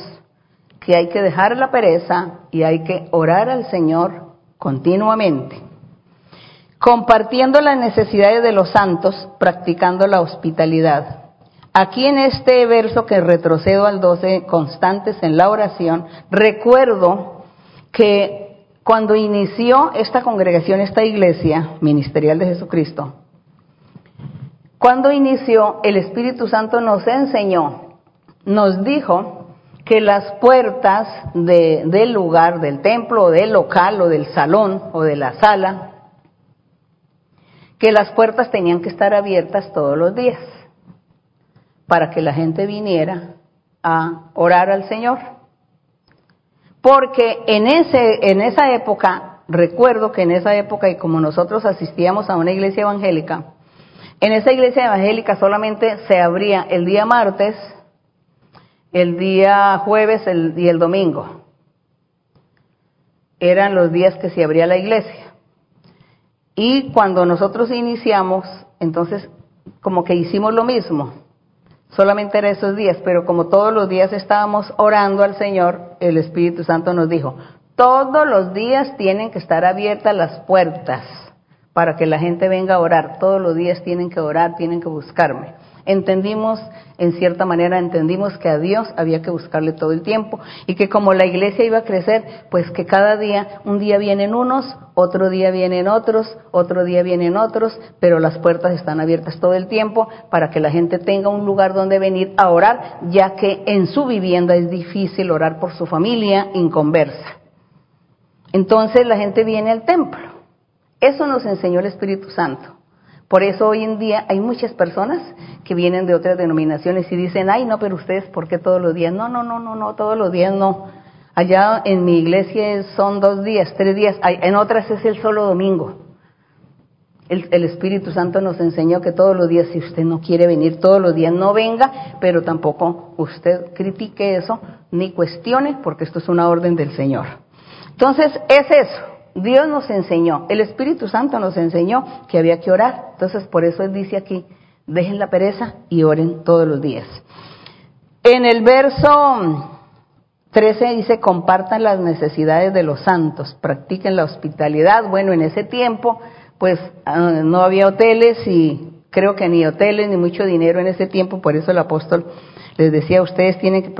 que hay que dejar la pereza y hay que orar al Señor continuamente. Compartiendo las necesidades de los santos, practicando la hospitalidad. Aquí en este verso que retrocedo al 12, constantes en la oración, recuerdo que cuando inició esta congregación, esta iglesia ministerial de Jesucristo, cuando inició, el Espíritu Santo nos enseñó, nos dijo que las puertas del lugar, del templo, del local, o del salón, o de la sala, que las puertas tenían que estar abiertas todos los días para que la gente viniera a orar al Señor. Porque en, ese, en esa época, recuerdo que en esa época, y como nosotros asistíamos a una iglesia evangélica, en esa iglesia evangélica solamente se abría el día martes, el día jueves y el domingo. Eran los días que se abría la iglesia. Y cuando nosotros iniciamos, entonces como que hicimos lo mismo solamente era esos días, pero como todos los días estábamos orando al Señor, el Espíritu Santo nos dijo, todos los días tienen que estar abiertas las puertas para que la gente venga a orar, todos los días tienen que orar, tienen que buscarme entendimos, en cierta manera entendimos que a Dios había que buscarle todo el tiempo y que como la iglesia iba a crecer, pues que cada día, un día vienen unos, otro día vienen otros, otro día vienen otros, pero las puertas están abiertas todo el tiempo para que la gente tenga un lugar donde venir a orar, ya que en su vivienda es difícil orar por su familia inconversa. Entonces la gente viene al templo. Eso nos enseñó el Espíritu Santo. Por eso hoy en día hay muchas personas que vienen de otras denominaciones y dicen, ay, no, pero ustedes, ¿por qué todos los días? No, no, no, no, no, todos los días no. Allá en mi iglesia son dos días, tres días, en otras es el solo domingo. El, el, Espíritu Santo nos enseñó que todos los días, si usted no quiere venir todos los días, no venga, pero tampoco usted critique eso ni cuestione, porque esto es una orden del Señor. Entonces, es eso. Dios nos enseñó, el Espíritu Santo nos enseñó que había que orar. Entonces, por eso Él dice aquí, dejen la pereza y oren todos los días. En el verso 13 dice, compartan las necesidades de los santos, practiquen la hospitalidad. Bueno, en ese tiempo, pues ah, no había hoteles y creo que ni hoteles ni mucho dinero en ese tiempo, por eso el apóstol les decía, ustedes tienen que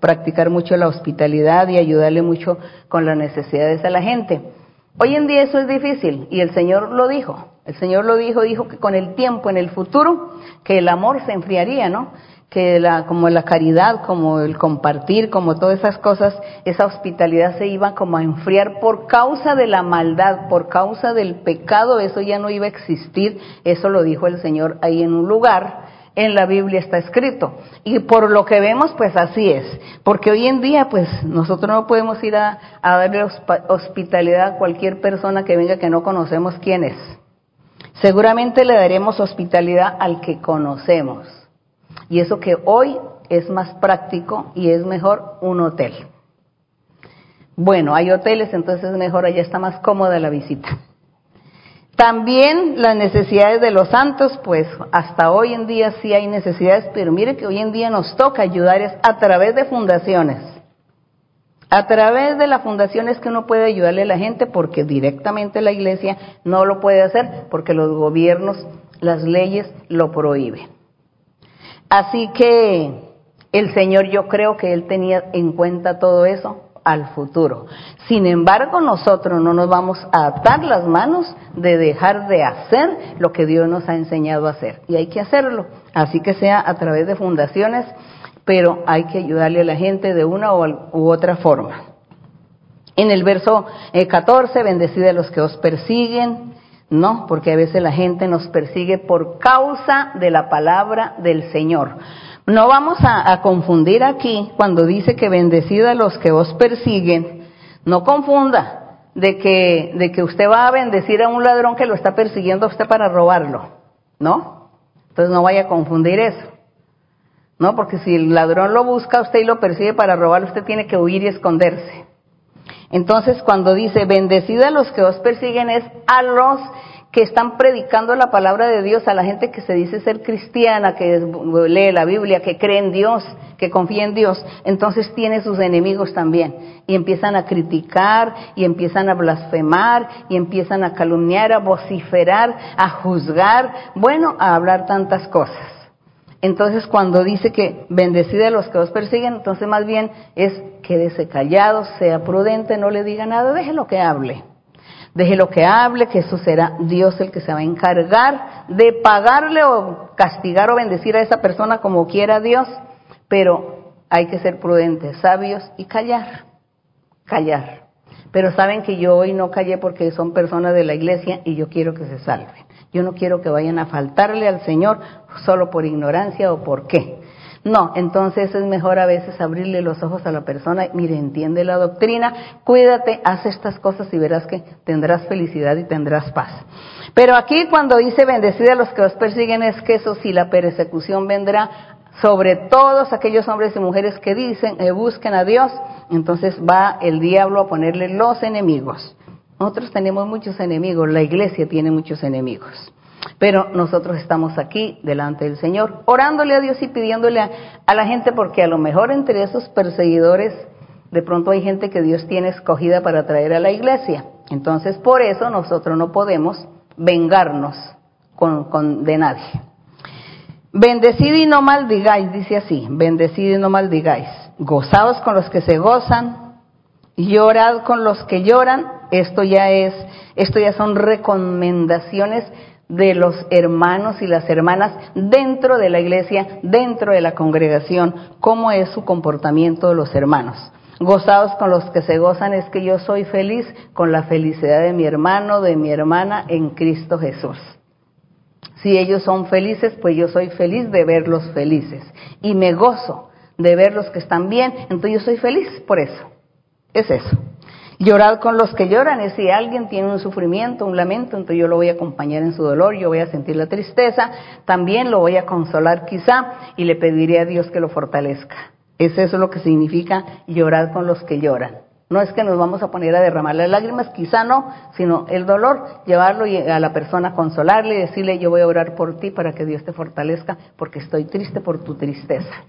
practicar mucho la hospitalidad y ayudarle mucho con las necesidades a la gente. Hoy en día eso es difícil y el Señor lo dijo. El Señor lo dijo, dijo que con el tiempo, en el futuro, que el amor se enfriaría, ¿no? Que la, como la caridad, como el compartir, como todas esas cosas, esa hospitalidad se iba como a enfriar por causa de la maldad, por causa del pecado, eso ya no iba a existir. Eso lo dijo el Señor ahí en un lugar en la Biblia está escrito. Y por lo que vemos, pues así es. Porque hoy en día, pues nosotros no podemos ir a, darle hospitalidad a cualquier persona que venga que no conocemos quién es. Seguramente le daremos hospitalidad al que conocemos. Y eso que hoy es más práctico y es mejor un hotel. Bueno, hay hoteles, entonces es mejor, allá está más cómoda la visita. También las necesidades de los santos, pues hasta hoy en día sí hay necesidades, pero mire que hoy en día nos toca ayudar a través de fundaciones. A través de la fundación es que uno puede ayudarle a la gente porque directamente la iglesia no lo puede hacer porque los gobiernos, las leyes lo prohíben. Así que el Señor yo creo que Él tenía en cuenta todo eso al futuro. Sin embargo, nosotros no nos vamos a atar las manos de dejar de hacer lo que Dios nos ha enseñado a hacer. Y hay que hacerlo. Así que sea a través de fundaciones, pero hay que ayudarle a la gente de una u otra forma. En el verso 14, eh, bendecida a los que os persiguen, no, porque a veces la gente nos persigue por causa de la palabra del Señor. No vamos a, confundir aquí cuando dice que bendecida los que os persiguen, no confunda de que, de que usted va a bendecir a un ladrón que lo está persiguiendo a usted para robarlo, ¿no? Entonces no vaya a confundir eso. ¿No? Porque si el ladrón lo busca a usted y lo persigue para robarlo, usted tiene que huir y esconderse. Entonces, cuando dice bendecida a los que os persiguen es a los que están predicando la palabra de Dios a la gente que se dice ser cristiana, que lee la Biblia, que cree en Dios, que confía en Dios, entonces tiene sus enemigos también. Y empiezan a criticar, y empiezan a blasfemar, y empiezan a calumniar, a vociferar, a juzgar, bueno, a hablar tantas cosas. Entonces cuando dice que bendecida a los que os persiguen, entonces más bien es quédese callado, sea prudente, no le diga nada, déjelo que hable. Deje lo que hable, que eso será Dios el que se va a encargar de pagarle o castigar o bendecir a esa persona como quiera Dios, pero hay que ser prudentes, sabios y callar, callar. Pero saben que yo hoy no callé porque son personas de la iglesia y yo quiero que se salven. Yo no quiero que vayan a faltarle al Señor solo por ignorancia o por qué. No, entonces es mejor a veces abrirle los ojos a la persona, mire, entiende la doctrina, cuídate, haz estas cosas y verás que tendrás felicidad y tendrás paz. Pero aquí cuando dice bendecida a los que os persiguen es que eso si la persecución vendrá sobre todos aquellos hombres y mujeres que dicen, eh, busquen a Dios, entonces va el diablo a ponerle los enemigos. Nosotros tenemos muchos enemigos, la iglesia tiene muchos enemigos. Pero nosotros estamos aquí delante del Señor, orándole a Dios y pidiéndole a, la gente, porque a lo mejor entre esos perseguidores, de pronto hay gente que Dios tiene escogida para traer a la iglesia. Entonces, por eso nosotros no podemos vengarnos con, de nadie. Bendecid y no maldigáis, dice así, bendecid y no maldigáis. Gozaos con los que se gozan, llorad con los que lloran. Esto ya es, esto ya son recomendaciones de los hermanos y las hermanas dentro de la iglesia, dentro de la congregación, cómo es su comportamiento de los hermanos. Gozados con los que se gozan es que yo soy feliz con la felicidad de mi hermano, de mi hermana en Cristo Jesús. Si ellos son felices, pues yo soy feliz de verlos felices. Y me gozo de verlos que están bien, entonces yo soy feliz por eso. Es eso. Llorad con los que lloran es si alguien tiene un sufrimiento, un lamento, entonces yo lo voy a acompañar en su dolor, yo voy a sentir la tristeza, también lo voy a consolar quizá y le pediré a Dios que lo fortalezca. Es eso lo que significa llorar con los que lloran. No es que nos vamos a poner a derramar las lágrimas, quizá no, sino el dolor, llevarlo a la persona, consolarle y decirle, yo voy a orar por ti para que Dios te fortalezca, porque estoy triste por tu tristeza.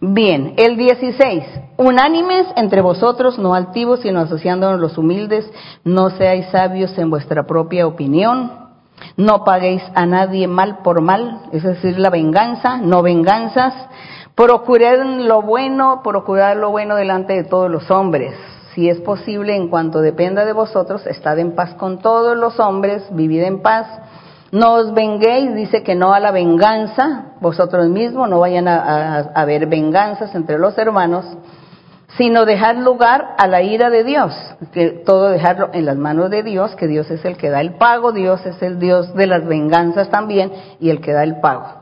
Bien, el 16. Unánimes entre vosotros, no altivos, sino asociándonos los humildes. No seáis sabios en vuestra propia opinión. No paguéis a nadie mal por mal, es decir, la venganza, no venganzas. Procurad lo bueno, procurad lo bueno delante de todos los hombres. Si es posible, en cuanto dependa de vosotros, estad en paz con todos los hombres, vivid en paz. No os venguéis, dice que no a la venganza, vosotros mismos, no vayan a, haber venganzas entre los hermanos, sino dejar lugar a la ira de Dios, que todo dejarlo en las manos de Dios, que Dios es el que da el pago, Dios es el Dios de las venganzas también y el que da el pago.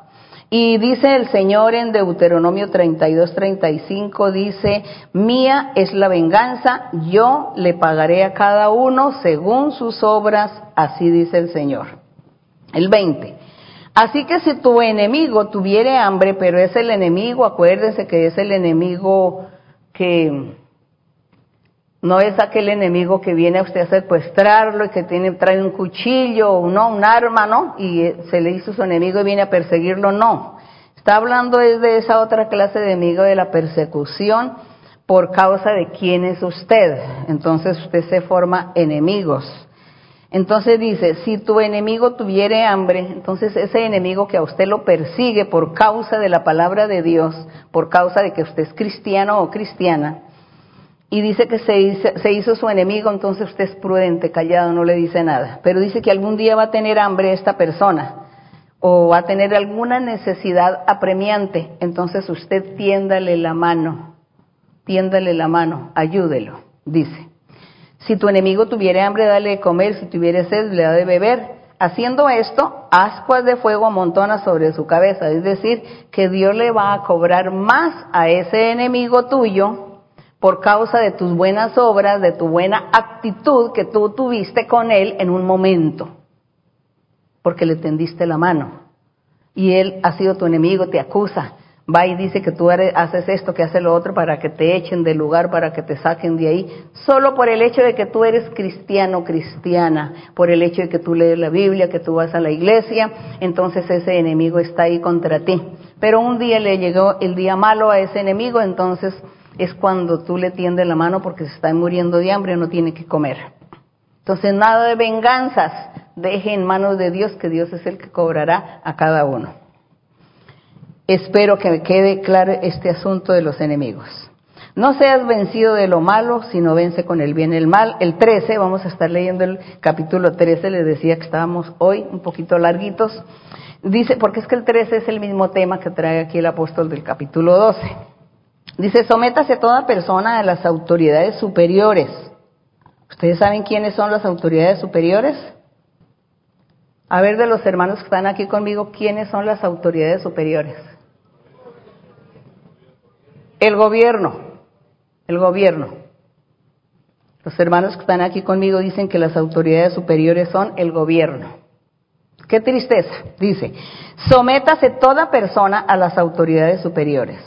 Y dice el Señor en Deuteronomio 32, 35, dice, mía es la venganza, yo le pagaré a cada uno según sus obras, así dice el Señor. El 20. Así que si tu enemigo tuviere hambre, pero es el enemigo, acuérdense que es el enemigo que no es aquel enemigo que viene a usted a secuestrarlo y que tiene, trae un cuchillo, no, un arma, ¿no? Y eh, se le hizo su enemigo y viene a perseguirlo, no. Está hablando es de esa otra clase de enemigo de la persecución por causa de quién es usted. Entonces usted se forma enemigos. Entonces dice, si tu enemigo tuviere hambre, entonces ese enemigo que a usted lo persigue por causa de la palabra de Dios, por causa de que usted es cristiano o cristiana, y dice que se hizo, se hizo, su enemigo, entonces usted es prudente, callado, no le dice nada. Pero dice que algún día va a tener hambre esta persona o va a tener alguna necesidad apremiante, entonces usted tiéndale la mano, tiéndale la mano, ayúdelo, dice. Si tu enemigo tuviera hambre, dale de comer, si tuviera sed, le da de beber. Haciendo esto, ascuas de fuego amontona sobre su cabeza, es decir, que Dios le va a cobrar más a ese enemigo tuyo por causa de tus buenas obras, de tu buena actitud que tú tuviste con él en un momento, porque le tendiste la mano. Y él ha sido tu enemigo, te acusa, va y dice que tú haces esto, que haces lo otro para que te echen del lugar, para que te saquen de ahí, solo por el hecho de que tú eres cristiano, cristiana, por el hecho de que tú lees la Biblia, que tú vas a la iglesia, entonces ese enemigo está ahí contra ti. Pero un día le llegó el día malo a ese enemigo, entonces es cuando tú le tiendes la mano porque se está muriendo de hambre no tiene que comer. Entonces nada de venganzas, deje en manos de Dios que Dios es el que cobrará a cada uno. Espero que me quede claro este asunto de los enemigos. No seas vencido de lo malo, sino vence con el bien el mal. El 13, vamos a estar leyendo el capítulo 13, les decía que estábamos hoy un poquito larguitos. Dice, porque es que el 13 es el mismo tema que trae aquí el apóstol del capítulo 12. Dice, sométase toda persona a las autoridades superiores. ¿Ustedes saben quiénes son las autoridades superiores? A ver de los hermanos que están aquí conmigo, ¿quiénes son las autoridades superiores? El gobierno, el gobierno. Los hermanos que están aquí conmigo dicen que las autoridades superiores son el gobierno. Qué tristeza. Dice, sométase toda persona a las autoridades superiores,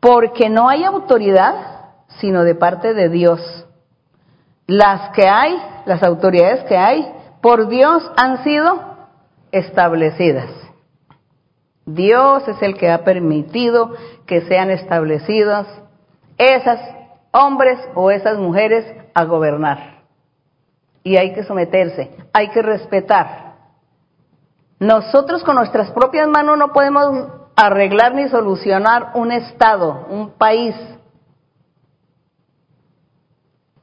porque no hay autoridad sino de parte de Dios. Las que hay, las autoridades que hay, por Dios han sido establecidas. Dios es el que ha permitido que sean establecidos esas hombres o esas mujeres a gobernar. Y hay que someterse, hay que respetar. Nosotros con nuestras propias manos no podemos arreglar ni solucionar un Estado, un país.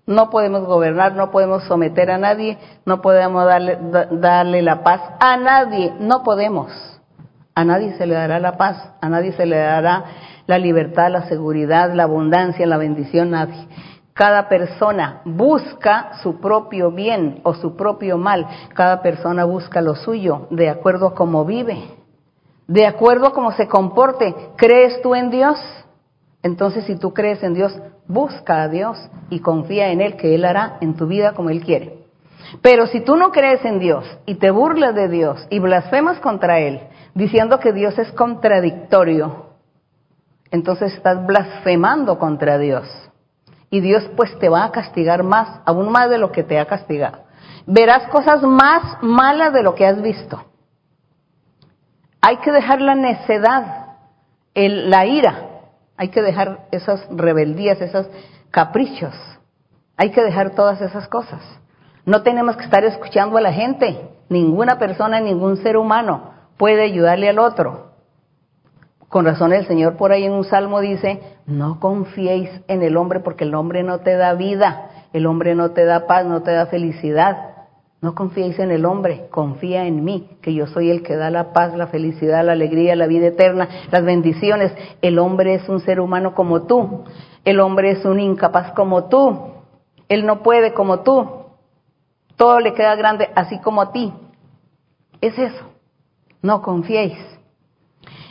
No podemos gobernar, no podemos someter a nadie, no podemos darle, darle la paz a nadie, no podemos. A nadie se le dará la paz, a nadie se le dará la libertad, la seguridad, la abundancia, la bendición, nadie. Cada persona busca su propio bien o su propio mal. Cada persona busca lo suyo de acuerdo a cómo vive, de acuerdo a cómo se comporte. ¿Crees tú en Dios? Entonces, si tú crees en Dios, busca a Dios y confía en Él, que Él hará en tu vida como Él quiere. Pero si tú no crees en Dios y te burlas de Dios y blasfemas contra Él, diciendo que Dios es contradictorio, entonces estás blasfemando contra Dios. Y Dios pues te va a castigar más, aún más de lo que te ha castigado. Verás cosas más malas de lo que has visto. Hay que dejar la necedad, el, la ira, hay que dejar esas rebeldías, esos caprichos, hay que dejar todas esas cosas. No tenemos que estar escuchando a la gente, ninguna persona, ningún ser humano puede ayudarle al otro. Con razón el Señor por ahí en un salmo dice, no confiéis en el hombre porque el hombre no te da vida, el hombre no te da paz, no te da felicidad. No confiéis en el hombre, confía en mí, que yo soy el que da la paz, la felicidad, la alegría, la vida eterna, las bendiciones. El hombre es un ser humano como tú, el hombre es un incapaz como tú, él no puede como tú, todo le queda grande así como a ti. Es eso no confiéis.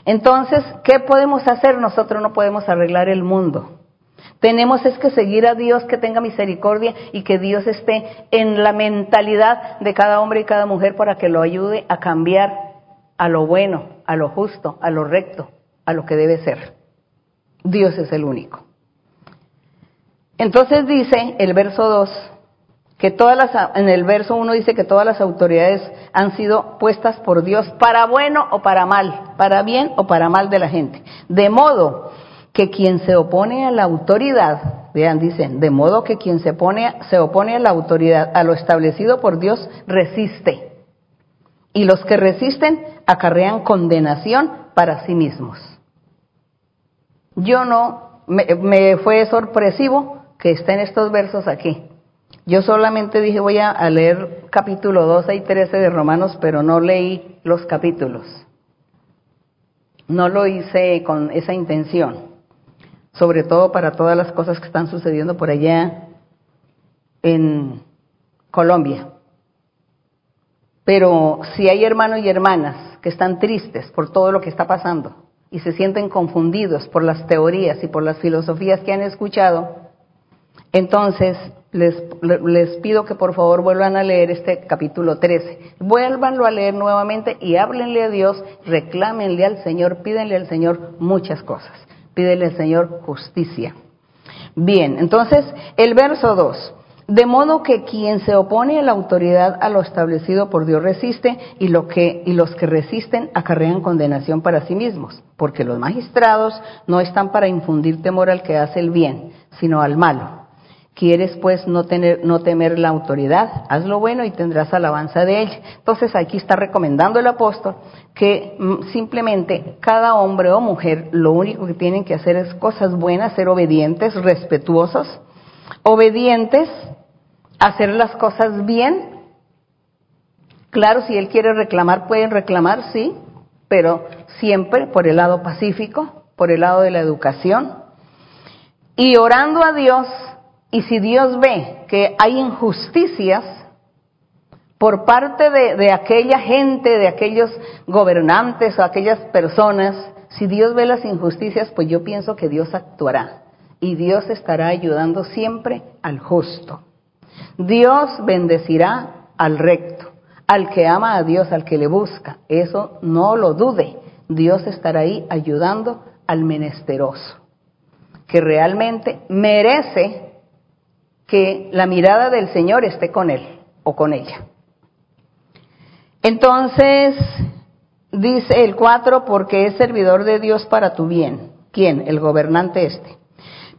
Entonces, ¿qué podemos hacer? Nosotros no podemos arreglar el mundo. Tenemos es que seguir a Dios que tenga misericordia y que Dios esté en la mentalidad de cada hombre y cada mujer para que lo ayude a cambiar a lo bueno, a lo justo, a lo recto, a lo que debe ser. Dios es el único. Entonces dice el verso 2, que todas las, en el verso 1 dice que todas las autoridades han sido puestas por Dios para bueno o para mal, para bien o para mal de la gente. De modo que quien se opone a la autoridad Vean, dicen, de modo que quien se, pone, se opone a la autoridad, a lo establecido por Dios, resiste. Y los que resisten acarrean condenación para sí mismos. Yo no, me, me fue sorpresivo que estén estos versos aquí. Yo solamente dije voy a, leer capítulo 12 y 13 de Romanos, pero no leí los capítulos. No lo hice con esa intención, sobre todo para todas las cosas que están sucediendo por allá en Colombia. Pero si hay hermanos y hermanas que están tristes por todo lo que está pasando y se sienten confundidos por las teorías y por las filosofías que han escuchado, entonces les, pido que por favor vuelvan a leer este capítulo 13. Vuélvanlo a leer nuevamente y háblenle a Dios, reclámenle al Señor, pídenle al Señor muchas cosas. Pídenle al Señor justicia. Bien, entonces el verso 2. De modo que quien se opone a la autoridad a lo establecido por Dios resiste y, lo que, y los que resisten acarrean condenación para sí mismos, porque los magistrados no están para infundir temor al que hace el bien, sino al malo. ¿Quieres pues no, tener, no temer la autoridad? Haz lo bueno y tendrás alabanza de ella. Entonces aquí está recomendando el apóstol que mm, simplemente cada hombre o mujer lo único que tienen que hacer es cosas buenas, ser obedientes, respetuosos, obedientes, hacer las cosas bien. Claro, si él quiere reclamar, pueden reclamar, sí, pero siempre por el lado pacífico, por el lado de la educación. Y orando a Dios y si Dios ve que hay injusticias por parte de, aquella gente, de aquellos gobernantes o aquellas personas, si Dios ve las injusticias, pues yo pienso que Dios actuará y Dios estará ayudando siempre al justo. Dios bendecirá al recto, al que ama a Dios, al que le busca. Eso no lo dude. Dios estará ahí ayudando al menesteroso, que realmente merece que la mirada del Señor esté con él o con ella. Entonces, dice el 4, porque es servidor de Dios para tu bien. ¿Quién? El gobernante este.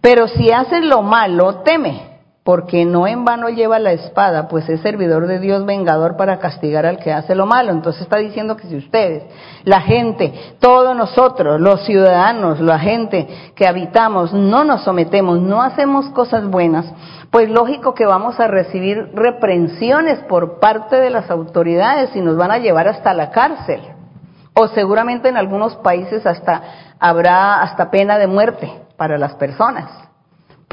Pero si haces lo malo, teme porque no en vano lleva la espada, pues es servidor de Dios vengador para castigar al que hace lo malo. Entonces está diciendo que si ustedes, la gente, todos nosotros, los ciudadanos, la gente que habitamos, no nos sometemos, no hacemos cosas buenas, pues lógico que vamos a recibir reprensiones por parte de las autoridades y nos van a llevar hasta la cárcel. O seguramente en algunos países hasta habrá hasta pena de muerte para las personas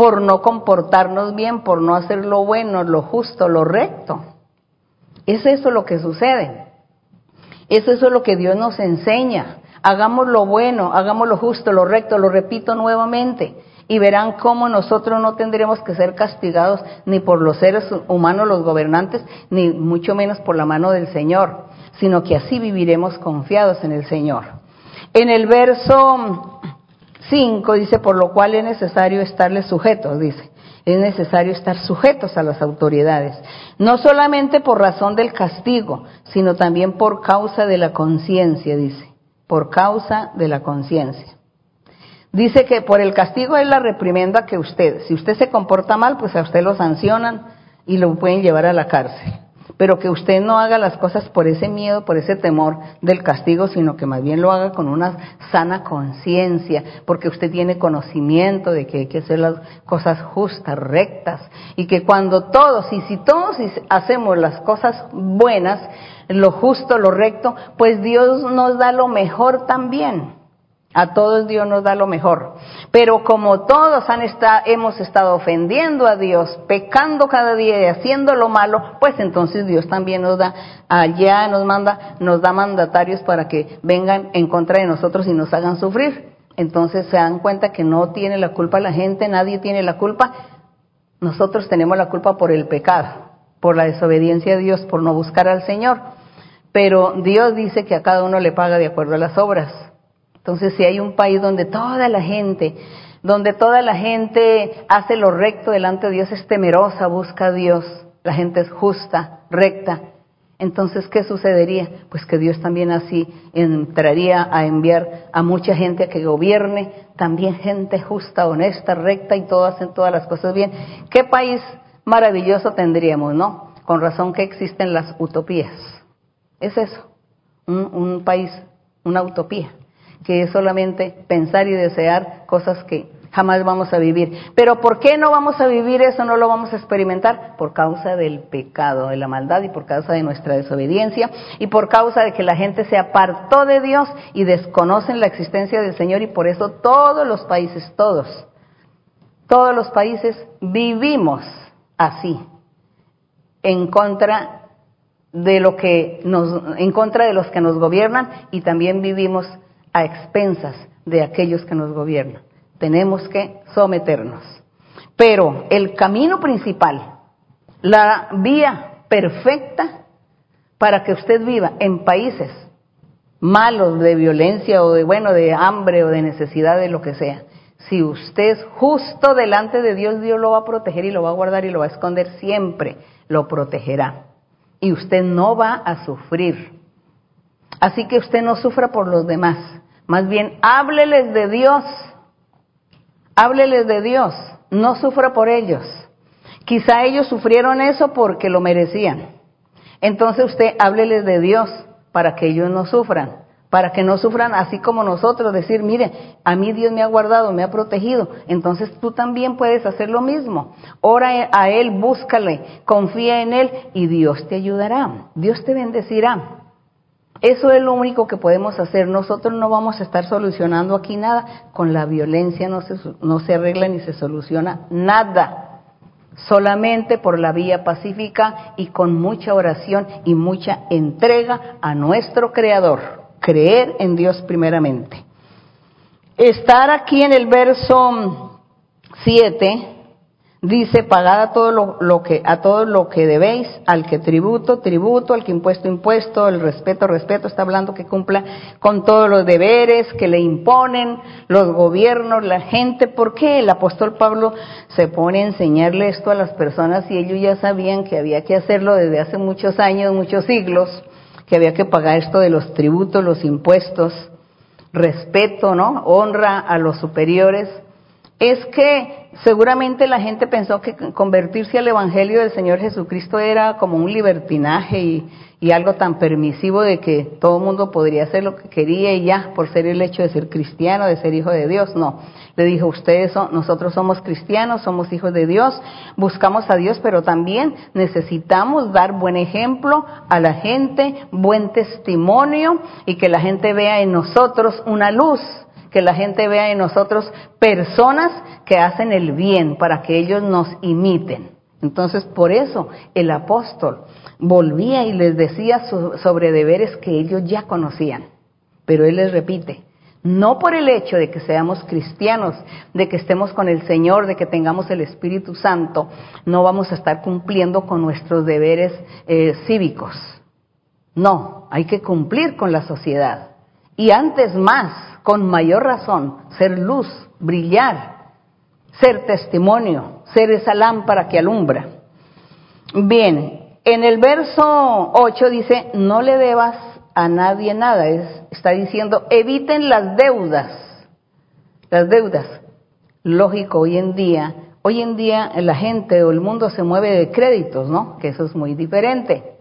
por no comportarnos bien, por no hacer lo bueno, lo justo, lo recto. Es eso lo que sucede. Es eso lo que Dios nos enseña. Hagamos lo bueno, hagamos lo justo, lo recto, lo repito nuevamente. Y verán cómo nosotros no tendremos que ser castigados ni por los seres humanos, los gobernantes, ni mucho menos por la mano del Señor, sino que así viviremos confiados en el Señor. En el verso 5 dice, por lo cual es necesario estarles sujetos, dice. Es necesario estar sujetos a las autoridades, no solamente por razón del castigo, sino también por causa de la conciencia, dice, por causa de la conciencia. Dice que por el castigo es la reprimenda que usted, si usted se comporta mal, pues a usted lo sancionan y lo pueden llevar a la cárcel pero que usted no haga las cosas por ese miedo, por ese temor del castigo, sino que más bien lo haga con una sana conciencia, porque usted tiene conocimiento de que hay que hacer las cosas justas, rectas, y que cuando todos, y si todos hacemos las cosas buenas, lo justo, lo recto, pues Dios nos da lo mejor también. A todos Dios nos da lo mejor. Pero como todos han hemos estado ofendiendo a Dios, pecando cada día y haciendo lo malo, pues entonces Dios también nos da, allá nos manda, nos da mandatarios para que vengan en contra de nosotros y nos hagan sufrir. Entonces se dan cuenta que no tiene la culpa la gente, nadie tiene la culpa. Nosotros tenemos la culpa por el pecado, por la desobediencia a Dios, por no buscar al Señor. Pero Dios dice que a cada uno le paga de acuerdo a las obras. Entonces, si hay un país donde toda la gente, donde toda la gente hace lo recto delante de Dios, es temerosa, busca a Dios, la gente es justa, recta, Entonces, ¿qué sucedería? Pues que Dios también así entraría a enviar a mucha gente a que gobierne, también gente justa, honesta, recta y todos hacen todas las cosas bien. ¿Qué país maravilloso tendríamos, no? Con razón que existen las utopías. Es eso, un, un país, una utopía, que es solamente pensar y desear cosas que jamás vamos a vivir. Pero ¿por qué no vamos a vivir eso, no lo vamos a experimentar? Por causa del pecado, de la maldad y por causa de nuestra desobediencia y por causa de que la gente se apartó de Dios y desconocen la existencia del Señor y por eso todos los países, todos, todos los países vivimos así, en contra de lo que nos, en contra de los que nos gobiernan y también vivimos a expensas de aquellos que nos gobiernan tenemos que someternos. Pero el camino principal, la vía perfecta para que usted viva en países malos de violencia o de bueno, de hambre o de necesidad de lo que sea. Si usted es justo delante de Dios, Dios lo va a proteger y lo va a guardar y lo va a esconder siempre, lo protegerá. Y usted no va a sufrir. Así que usted no sufra por los demás. Más bien, hábleles de Dios Hábleles de Dios, no sufra por ellos. Quizá ellos sufrieron eso porque lo merecían. Entonces usted hábleles de Dios para que ellos no sufran, para que no sufran así como nosotros, decir, mire, a mí Dios me ha guardado, me ha protegido, entonces tú también puedes hacer lo mismo. Ora a Él, búscale, confía en Él y Dios te ayudará, Dios te bendecirá. Eso es lo único que podemos hacer. Nosotros no vamos a estar solucionando aquí nada. Con la violencia no se, no se arregla ni se soluciona nada. Solamente por la vía pacífica y con mucha oración y mucha entrega a nuestro Creador. Creer en Dios primeramente. Estar aquí en el verso 7 dice pagad a todo lo, que a todo lo que debéis al que tributo tributo al que impuesto impuesto el respeto respeto está hablando que cumpla con todos los deberes que le imponen los gobiernos la gente. ¿por qué el apóstol Pablo se pone a enseñarle esto a las personas y ellos ya sabían que había que hacerlo desde hace muchos años muchos siglos que había que pagar esto de los tributos los impuestos respeto no honra a los superiores es que seguramente la gente pensó que convertirse al Evangelio del Señor Jesucristo era como un libertinaje y, algo tan permisivo de que todo el mundo podría hacer lo que quería y ya, por ser el hecho de ser cristiano, de ser hijo de Dios. No, le dijo, ustedes son, nosotros somos cristianos, somos hijos de Dios, buscamos a Dios, pero también necesitamos dar buen ejemplo a la gente, buen testimonio y que la gente vea en nosotros una luz que la gente vea en nosotros personas que hacen el bien para que ellos nos imiten. Entonces, por eso el apóstol volvía y les decía sobre deberes que ellos ya conocían. Pero él les repite, no por el hecho de que seamos cristianos, de que estemos con el Señor, de que tengamos el Espíritu Santo, no vamos a estar cumpliendo con nuestros deberes eh, cívicos. No, hay que cumplir con la sociedad. Y antes más, con mayor razón, ser luz, brillar, ser testimonio, ser esa lámpara que alumbra. Bien, en el verso 8 dice, no le debas a nadie nada, está diciendo, eviten las deudas, las deudas. Lógico, hoy en día, hoy en día la gente o el mundo se mueve de créditos, ¿no? Que eso es muy diferente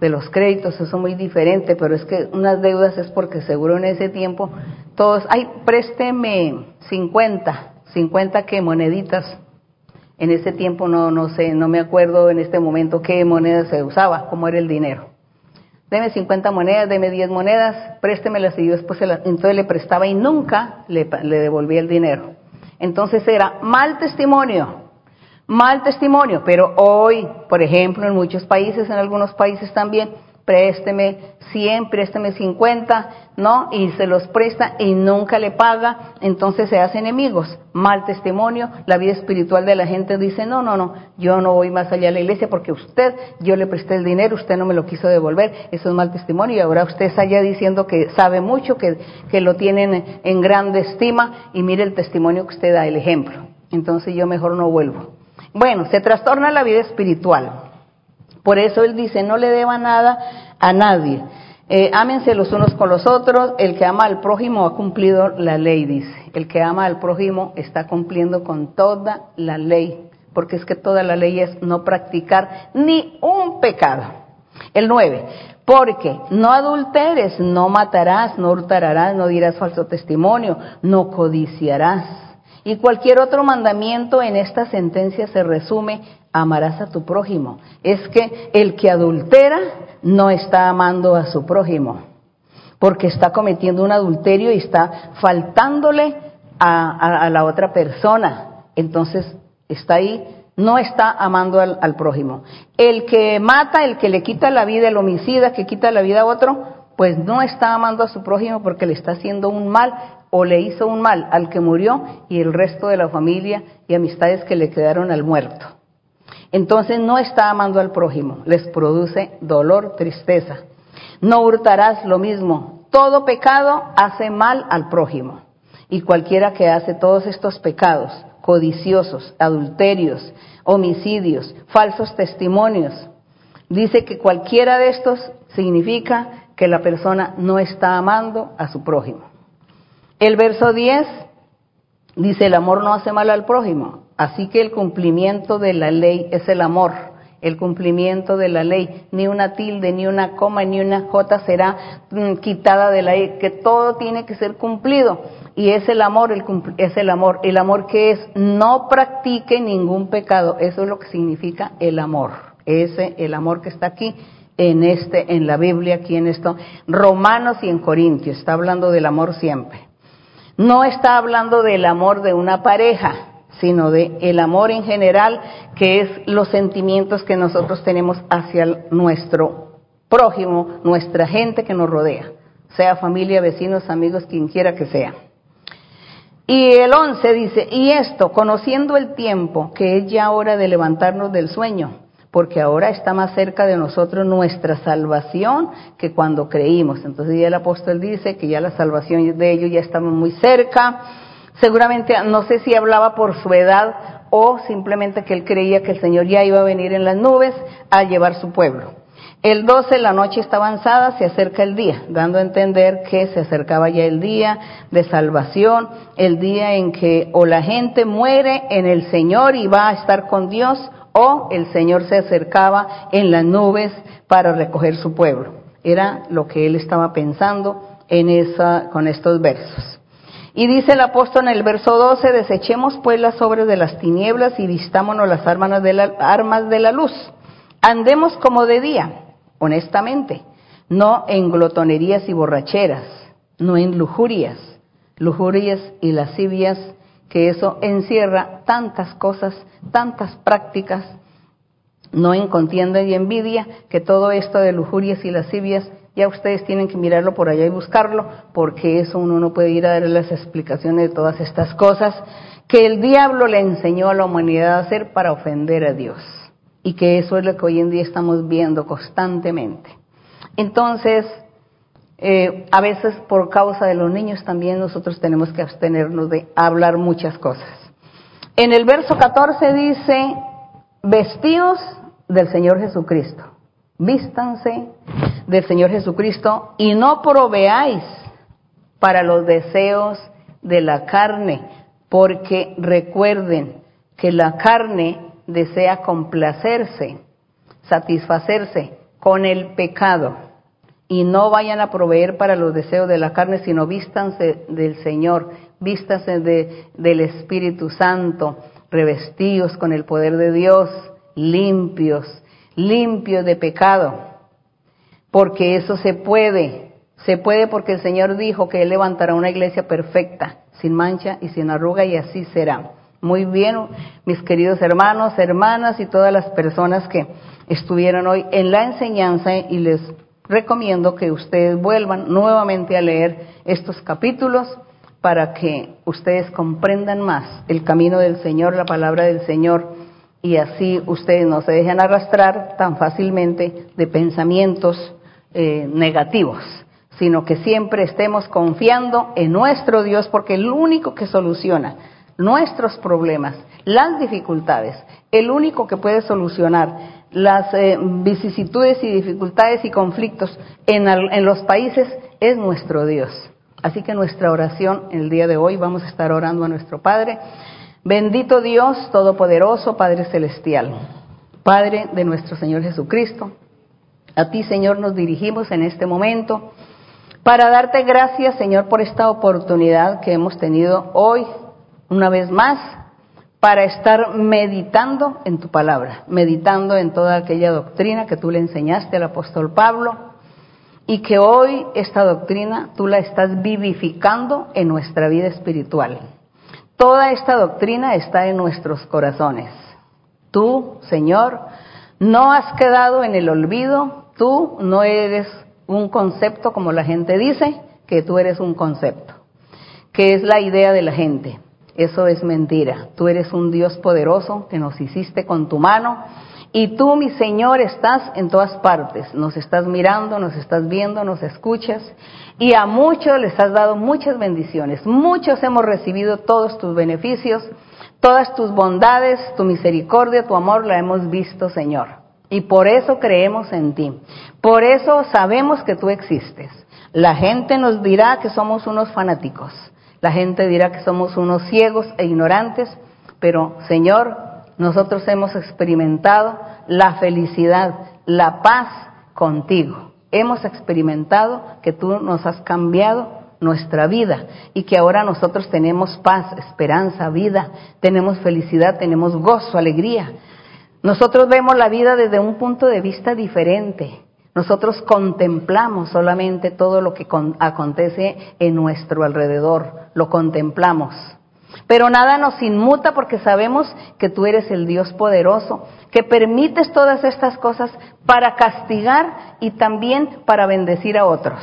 de los créditos, eso es muy diferente, pero es que unas deudas es porque seguro en ese tiempo todos, ay, présteme 50, 50 que moneditas. En ese tiempo no, no sé, no me acuerdo en este momento qué moneda se usaba, cómo era el dinero. Deme 50 monedas, deme 10 monedas, préstemelas y yo después se las, entonces le prestaba y nunca le, le devolvía el dinero. Entonces era mal testimonio, mal testimonio, pero hoy, por ejemplo, en muchos países, en algunos países también, présteme 100, présteme 50, ¿no? Y se los presta y nunca le paga, entonces se hace enemigos. Mal testimonio, la vida espiritual de la gente dice, no, no, no, yo no voy más allá de la iglesia porque usted, yo le presté el dinero, usted no me lo quiso devolver, eso es mal testimonio y ahora usted está allá diciendo que sabe mucho, que, que lo tienen en grande estima y mire el testimonio que usted da, el ejemplo. Entonces yo mejor no vuelvo. Bueno, se trastorna la vida espiritual. Por eso él dice, no le deba nada a nadie. Eh, ámense los unos con los otros. El que ama al prójimo ha cumplido la ley, dice. El que ama al prójimo está cumpliendo con toda la ley. Porque es que toda la ley es no practicar ni un pecado. El 9. Porque no adulteres, no matarás, no hurtarás, no dirás falso testimonio, no codiciarás. Y cualquier otro mandamiento en esta sentencia se resume, amarás a tu prójimo. Es que el que adultera no está amando a su prójimo, porque está cometiendo un adulterio y está faltándole a, la otra persona. Entonces está ahí, no está amando al, al prójimo. El que mata, el que le quita la vida, el homicida que quita la vida a otro, pues no está amando a su prójimo porque le está haciendo un mal o le hizo un mal al que murió y el resto de la familia y amistades que le quedaron al muerto. Entonces no está amando al prójimo, les produce dolor, tristeza. No hurtarás lo mismo. Todo pecado hace mal al prójimo. Y cualquiera que hace todos estos pecados, codiciosos, adulterios, homicidios, falsos testimonios, dice que cualquiera de estos significa que la persona no está amando a su prójimo. El verso 10 dice, el amor no hace mal al prójimo. Así que el cumplimiento de la ley es el amor, el cumplimiento de la ley. Ni una tilde, ni una coma, ni una jota será mm, quitada de la ley, que todo tiene que ser cumplido. Y es el amor, el, es el amor. El amor que es no practique ningún pecado. Eso es lo que significa el amor. Ese, el amor que está aquí en este, en la Biblia, aquí en esto, Romanos y en Corintios, está hablando del amor siempre. No está hablando del amor de una pareja, sino de el amor en general, que es los sentimientos que nosotros tenemos hacia nuestro prójimo, nuestra gente que nos rodea, sea familia, vecinos, amigos, quien quiera que sea. Y el 11 dice, y esto, conociendo el tiempo, que es ya hora de levantarnos del sueño, porque ahora está más cerca de nosotros nuestra salvación que cuando creímos. Entonces ya el apóstol dice que ya la salvación de ellos ya estamos muy cerca Seguramente, no sé si hablaba por su edad o simplemente que él creía que el Señor ya iba a venir en las nubes a llevar su pueblo. El 12, la noche está avanzada, se acerca el día, dando a entender que se acercaba ya el día de salvación, el día en que o la gente muere en el Señor y va a estar con Dios, o el Señor se acercaba en las nubes para recoger su pueblo. Era lo que él estaba pensando en esa, con estos versos. Y dice el apóstol en el verso 12, desechemos pues las obras de las tinieblas y vistámonos las armas de armas de la luz. Andemos como de día, honestamente, no en glotonerías y borracheras, no en lujurias, lujurias y lascivias, que eso encierra tantas cosas, tantas prácticas, no en contienda y envidia, que todo esto de lujurias y lascivias ya ustedes tienen que mirarlo por allá y buscarlo, porque eso uno no puede ir a dar las explicaciones de todas estas cosas que el diablo le enseñó a la humanidad a hacer para ofender a Dios. Y que eso es lo que hoy en día estamos viendo constantemente. Entonces, eh, a veces por causa de los niños también nosotros tenemos que abstenernos de hablar muchas cosas. En el verso 14 dice, vestidos del Señor Jesucristo vístanse del Señor Jesucristo y no proveáis para los deseos de la carne, porque recuerden que la carne desea complacerse, satisfacerse con el pecado y no vayan a proveer para los deseos de la carne, sino vístanse del Señor, vístanse de, del Espíritu Santo, revestidos con el poder de Dios, limpios, limpio de pecado, porque eso se puede, se puede porque el Señor dijo que Él levantará una iglesia perfecta, sin mancha y sin arruga, y así será. Muy bien, mis queridos hermanos, hermanas y todas las personas que estuvieron hoy en la enseñanza y les recomiendo que ustedes vuelvan nuevamente a leer estos capítulos para que ustedes comprendan más el camino del Señor, la palabra del Señor y así ustedes no se dejen arrastrar tan fácilmente de pensamientos eh, negativos, sino que siempre estemos confiando en nuestro Dios porque el único que soluciona nuestros problemas, las dificultades, el único que puede solucionar las eh, vicisitudes y dificultades y conflictos en, en los países es nuestro Dios. Así que nuestra oración el día de hoy vamos a estar orando a nuestro Padre. Bendito Dios Todopoderoso, Padre Celestial, Padre de nuestro Señor Jesucristo. A ti, Señor, nos dirigimos en este momento para darte gracias, Señor, por esta oportunidad que hemos tenido hoy, una vez más, para estar meditando en tu palabra, meditando en toda aquella doctrina que tú le enseñaste al apóstol Pablo y que hoy esta doctrina tú la estás vivificando en nuestra vida espiritual. Toda esta doctrina está en nuestros corazones. Tú, Señor, no has quedado en el olvido, tú no eres un concepto como la gente dice, que tú eres un concepto, que es la idea de la gente. Eso es mentira. Tú eres un Dios poderoso que nos hiciste con tu mano y tú, mi Señor, estás en todas partes. Nos estás mirando, nos estás viendo, nos escuchas y a muchos les has dado muchas bendiciones. Muchos hemos recibido todos tus beneficios, todas tus bondades, tu misericordia, tu amor, la hemos visto, Señor. Y por eso creemos en ti. Por eso sabemos que tú existes. La gente nos dirá que somos unos fanáticos. La gente dirá que somos unos ciegos e ignorantes. Pero, Señor, nosotros hemos experimentado la felicidad, la paz contigo. Hemos experimentado que tú nos has cambiado nuestra vida y que ahora nosotros tenemos paz, esperanza, vida, tenemos felicidad, tenemos gozo, alegría. Nosotros vemos la vida desde un punto de vista diferente. Nosotros contemplamos solamente todo lo que acontece en nuestro alrededor, lo contemplamos. Pero nada nos inmuta porque sabemos que tú eres el Dios poderoso, que permites todas estas cosas para castigar y también para bendecir a otros.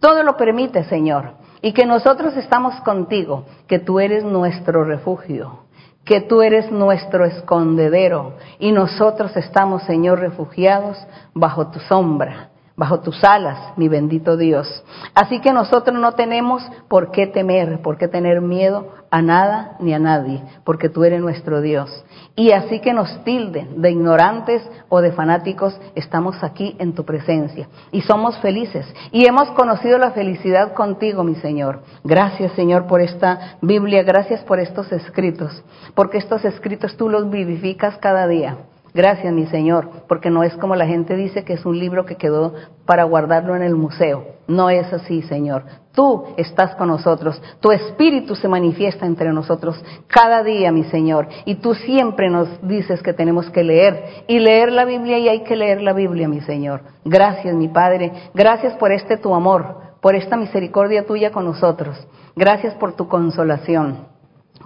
Todo lo permite, Señor, y que nosotros estamos contigo, que tú eres nuestro refugio que tú eres nuestro escondedero y nosotros estamos, Señor, refugiados bajo tu sombra bajo tus alas, mi bendito Dios. Así que nosotros no tenemos por qué temer, por qué tener miedo a nada ni a nadie, porque tú eres nuestro Dios. Y así que nos tilden de ignorantes o de fanáticos, estamos aquí en tu presencia y somos felices. Y hemos conocido la felicidad contigo, mi Señor. Gracias, Señor, por esta Biblia, gracias por estos escritos, porque estos escritos tú los vivificas cada día. Gracias, mi Señor, porque no es como la gente dice que es un libro que quedó para guardarlo en el museo. No es así, Señor. Tú estás con nosotros. Tu espíritu se manifiesta entre nosotros cada día, mi Señor. Y tú siempre nos dices que tenemos que leer y leer la Biblia y hay que leer la Biblia, mi Señor. Gracias, mi Padre. Gracias por este tu amor, por esta misericordia tuya con nosotros. Gracias por tu consolación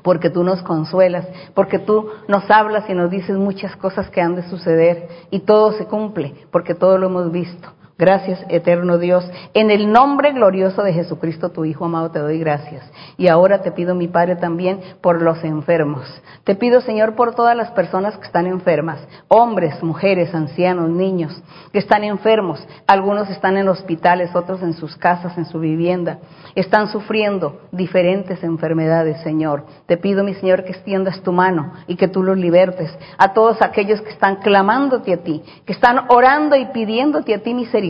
porque tú nos consuelas, porque tú nos hablas y nos dices muchas cosas que han de suceder y todo se cumple, porque todo lo hemos visto. Gracias, eterno Dios. En el nombre glorioso de Jesucristo, tu Hijo amado, te doy gracias. Y ahora te pido, mi Padre, también por los enfermos. Te pido, Señor, por todas las personas que están enfermas, hombres, mujeres, ancianos, niños, que están enfermos. Algunos están en hospitales, otros en sus casas, en su vivienda. Están sufriendo diferentes enfermedades, Señor. Te pido, mi Señor, que extiendas tu mano y que tú los libertes. A todos aquellos que están clamándote a ti, que están orando y pidiéndote a ti misericordia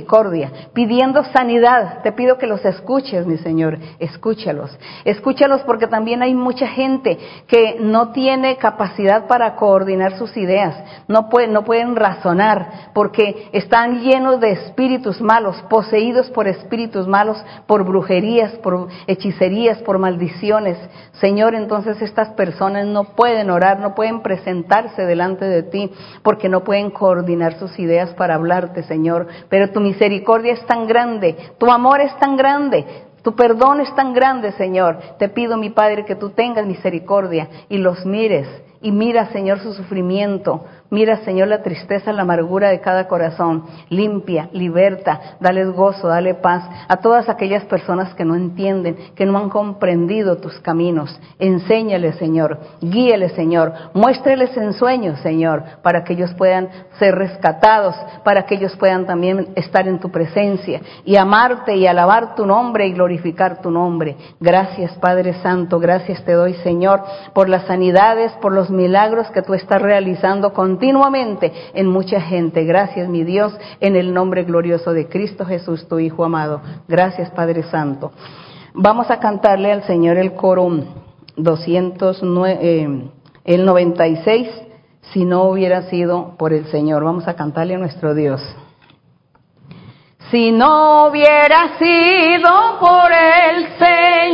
pidiendo sanidad. Te pido que los escuches, mi Señor, escúchalos. Escúchalos porque también hay mucha gente que no tiene capacidad para coordinar sus ideas, no pueden, no pueden razonar porque están llenos de espíritus malos, poseídos por espíritus malos, por brujerías, por hechicerías, por maldiciones. Señor, entonces estas personas no pueden orar, no pueden presentarse delante de ti porque no pueden coordinar sus ideas para hablarte, Señor. Pero tu misericordia es tan grande, tu amor es tan grande, tu perdón es tan grande, Señor. Te pido, mi Padre, que tú tengas misericordia y los mires y mira, Señor, su sufrimiento, Mira, Señor, la tristeza, la amargura de cada corazón. Limpia, liberta, dales gozo, dale paz a todas aquellas personas que no entienden, que no han comprendido tus caminos. Enséñales, Señor. Guíeles, Señor. Muéstreles en sueños, Señor, para que ellos puedan ser rescatados, para que ellos puedan también estar en tu presencia y amarte y alabar tu nombre y glorificar tu nombre. Gracias, Padre Santo. Gracias te doy, Señor, por las sanidades, por los milagros que tú estás realizando con continuamente en mucha gente. Gracias, mi Dios, en el nombre glorioso de Cristo Jesús, tu Hijo amado. Gracias, Padre Santo. Vamos a cantarle al Señor el coro 209, eh, el 96, si no hubiera sido por el Señor. Vamos a cantarle a nuestro Dios. Si no hubiera sido por el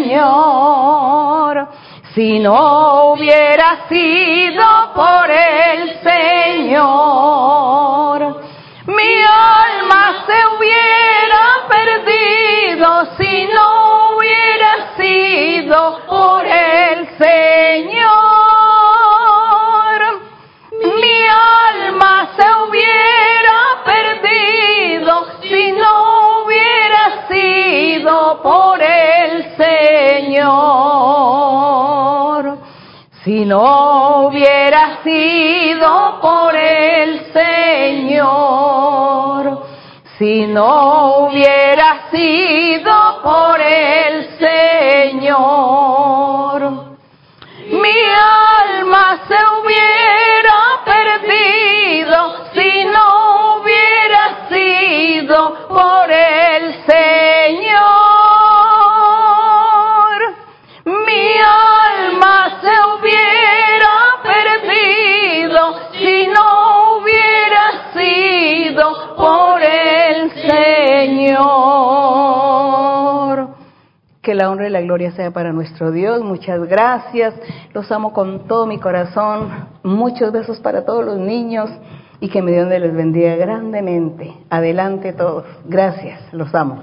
Señor, si no hubiera sido por el Señor, mi alma se hubiera perdido si no hubiera sido por el Señor. Mi alma se hubiera perdido si no hubiera sido por el Señor. Si no hubiera sido por el Señor. Si no hubiera sido por el Señor. Señor. Que la honra y la gloria sea para nuestro Dios. Muchas gracias. Los amo con todo mi corazón. Muchos besos para todos los niños y que mi Dios les bendiga grandemente. Adelante todos. Gracias. Los amo.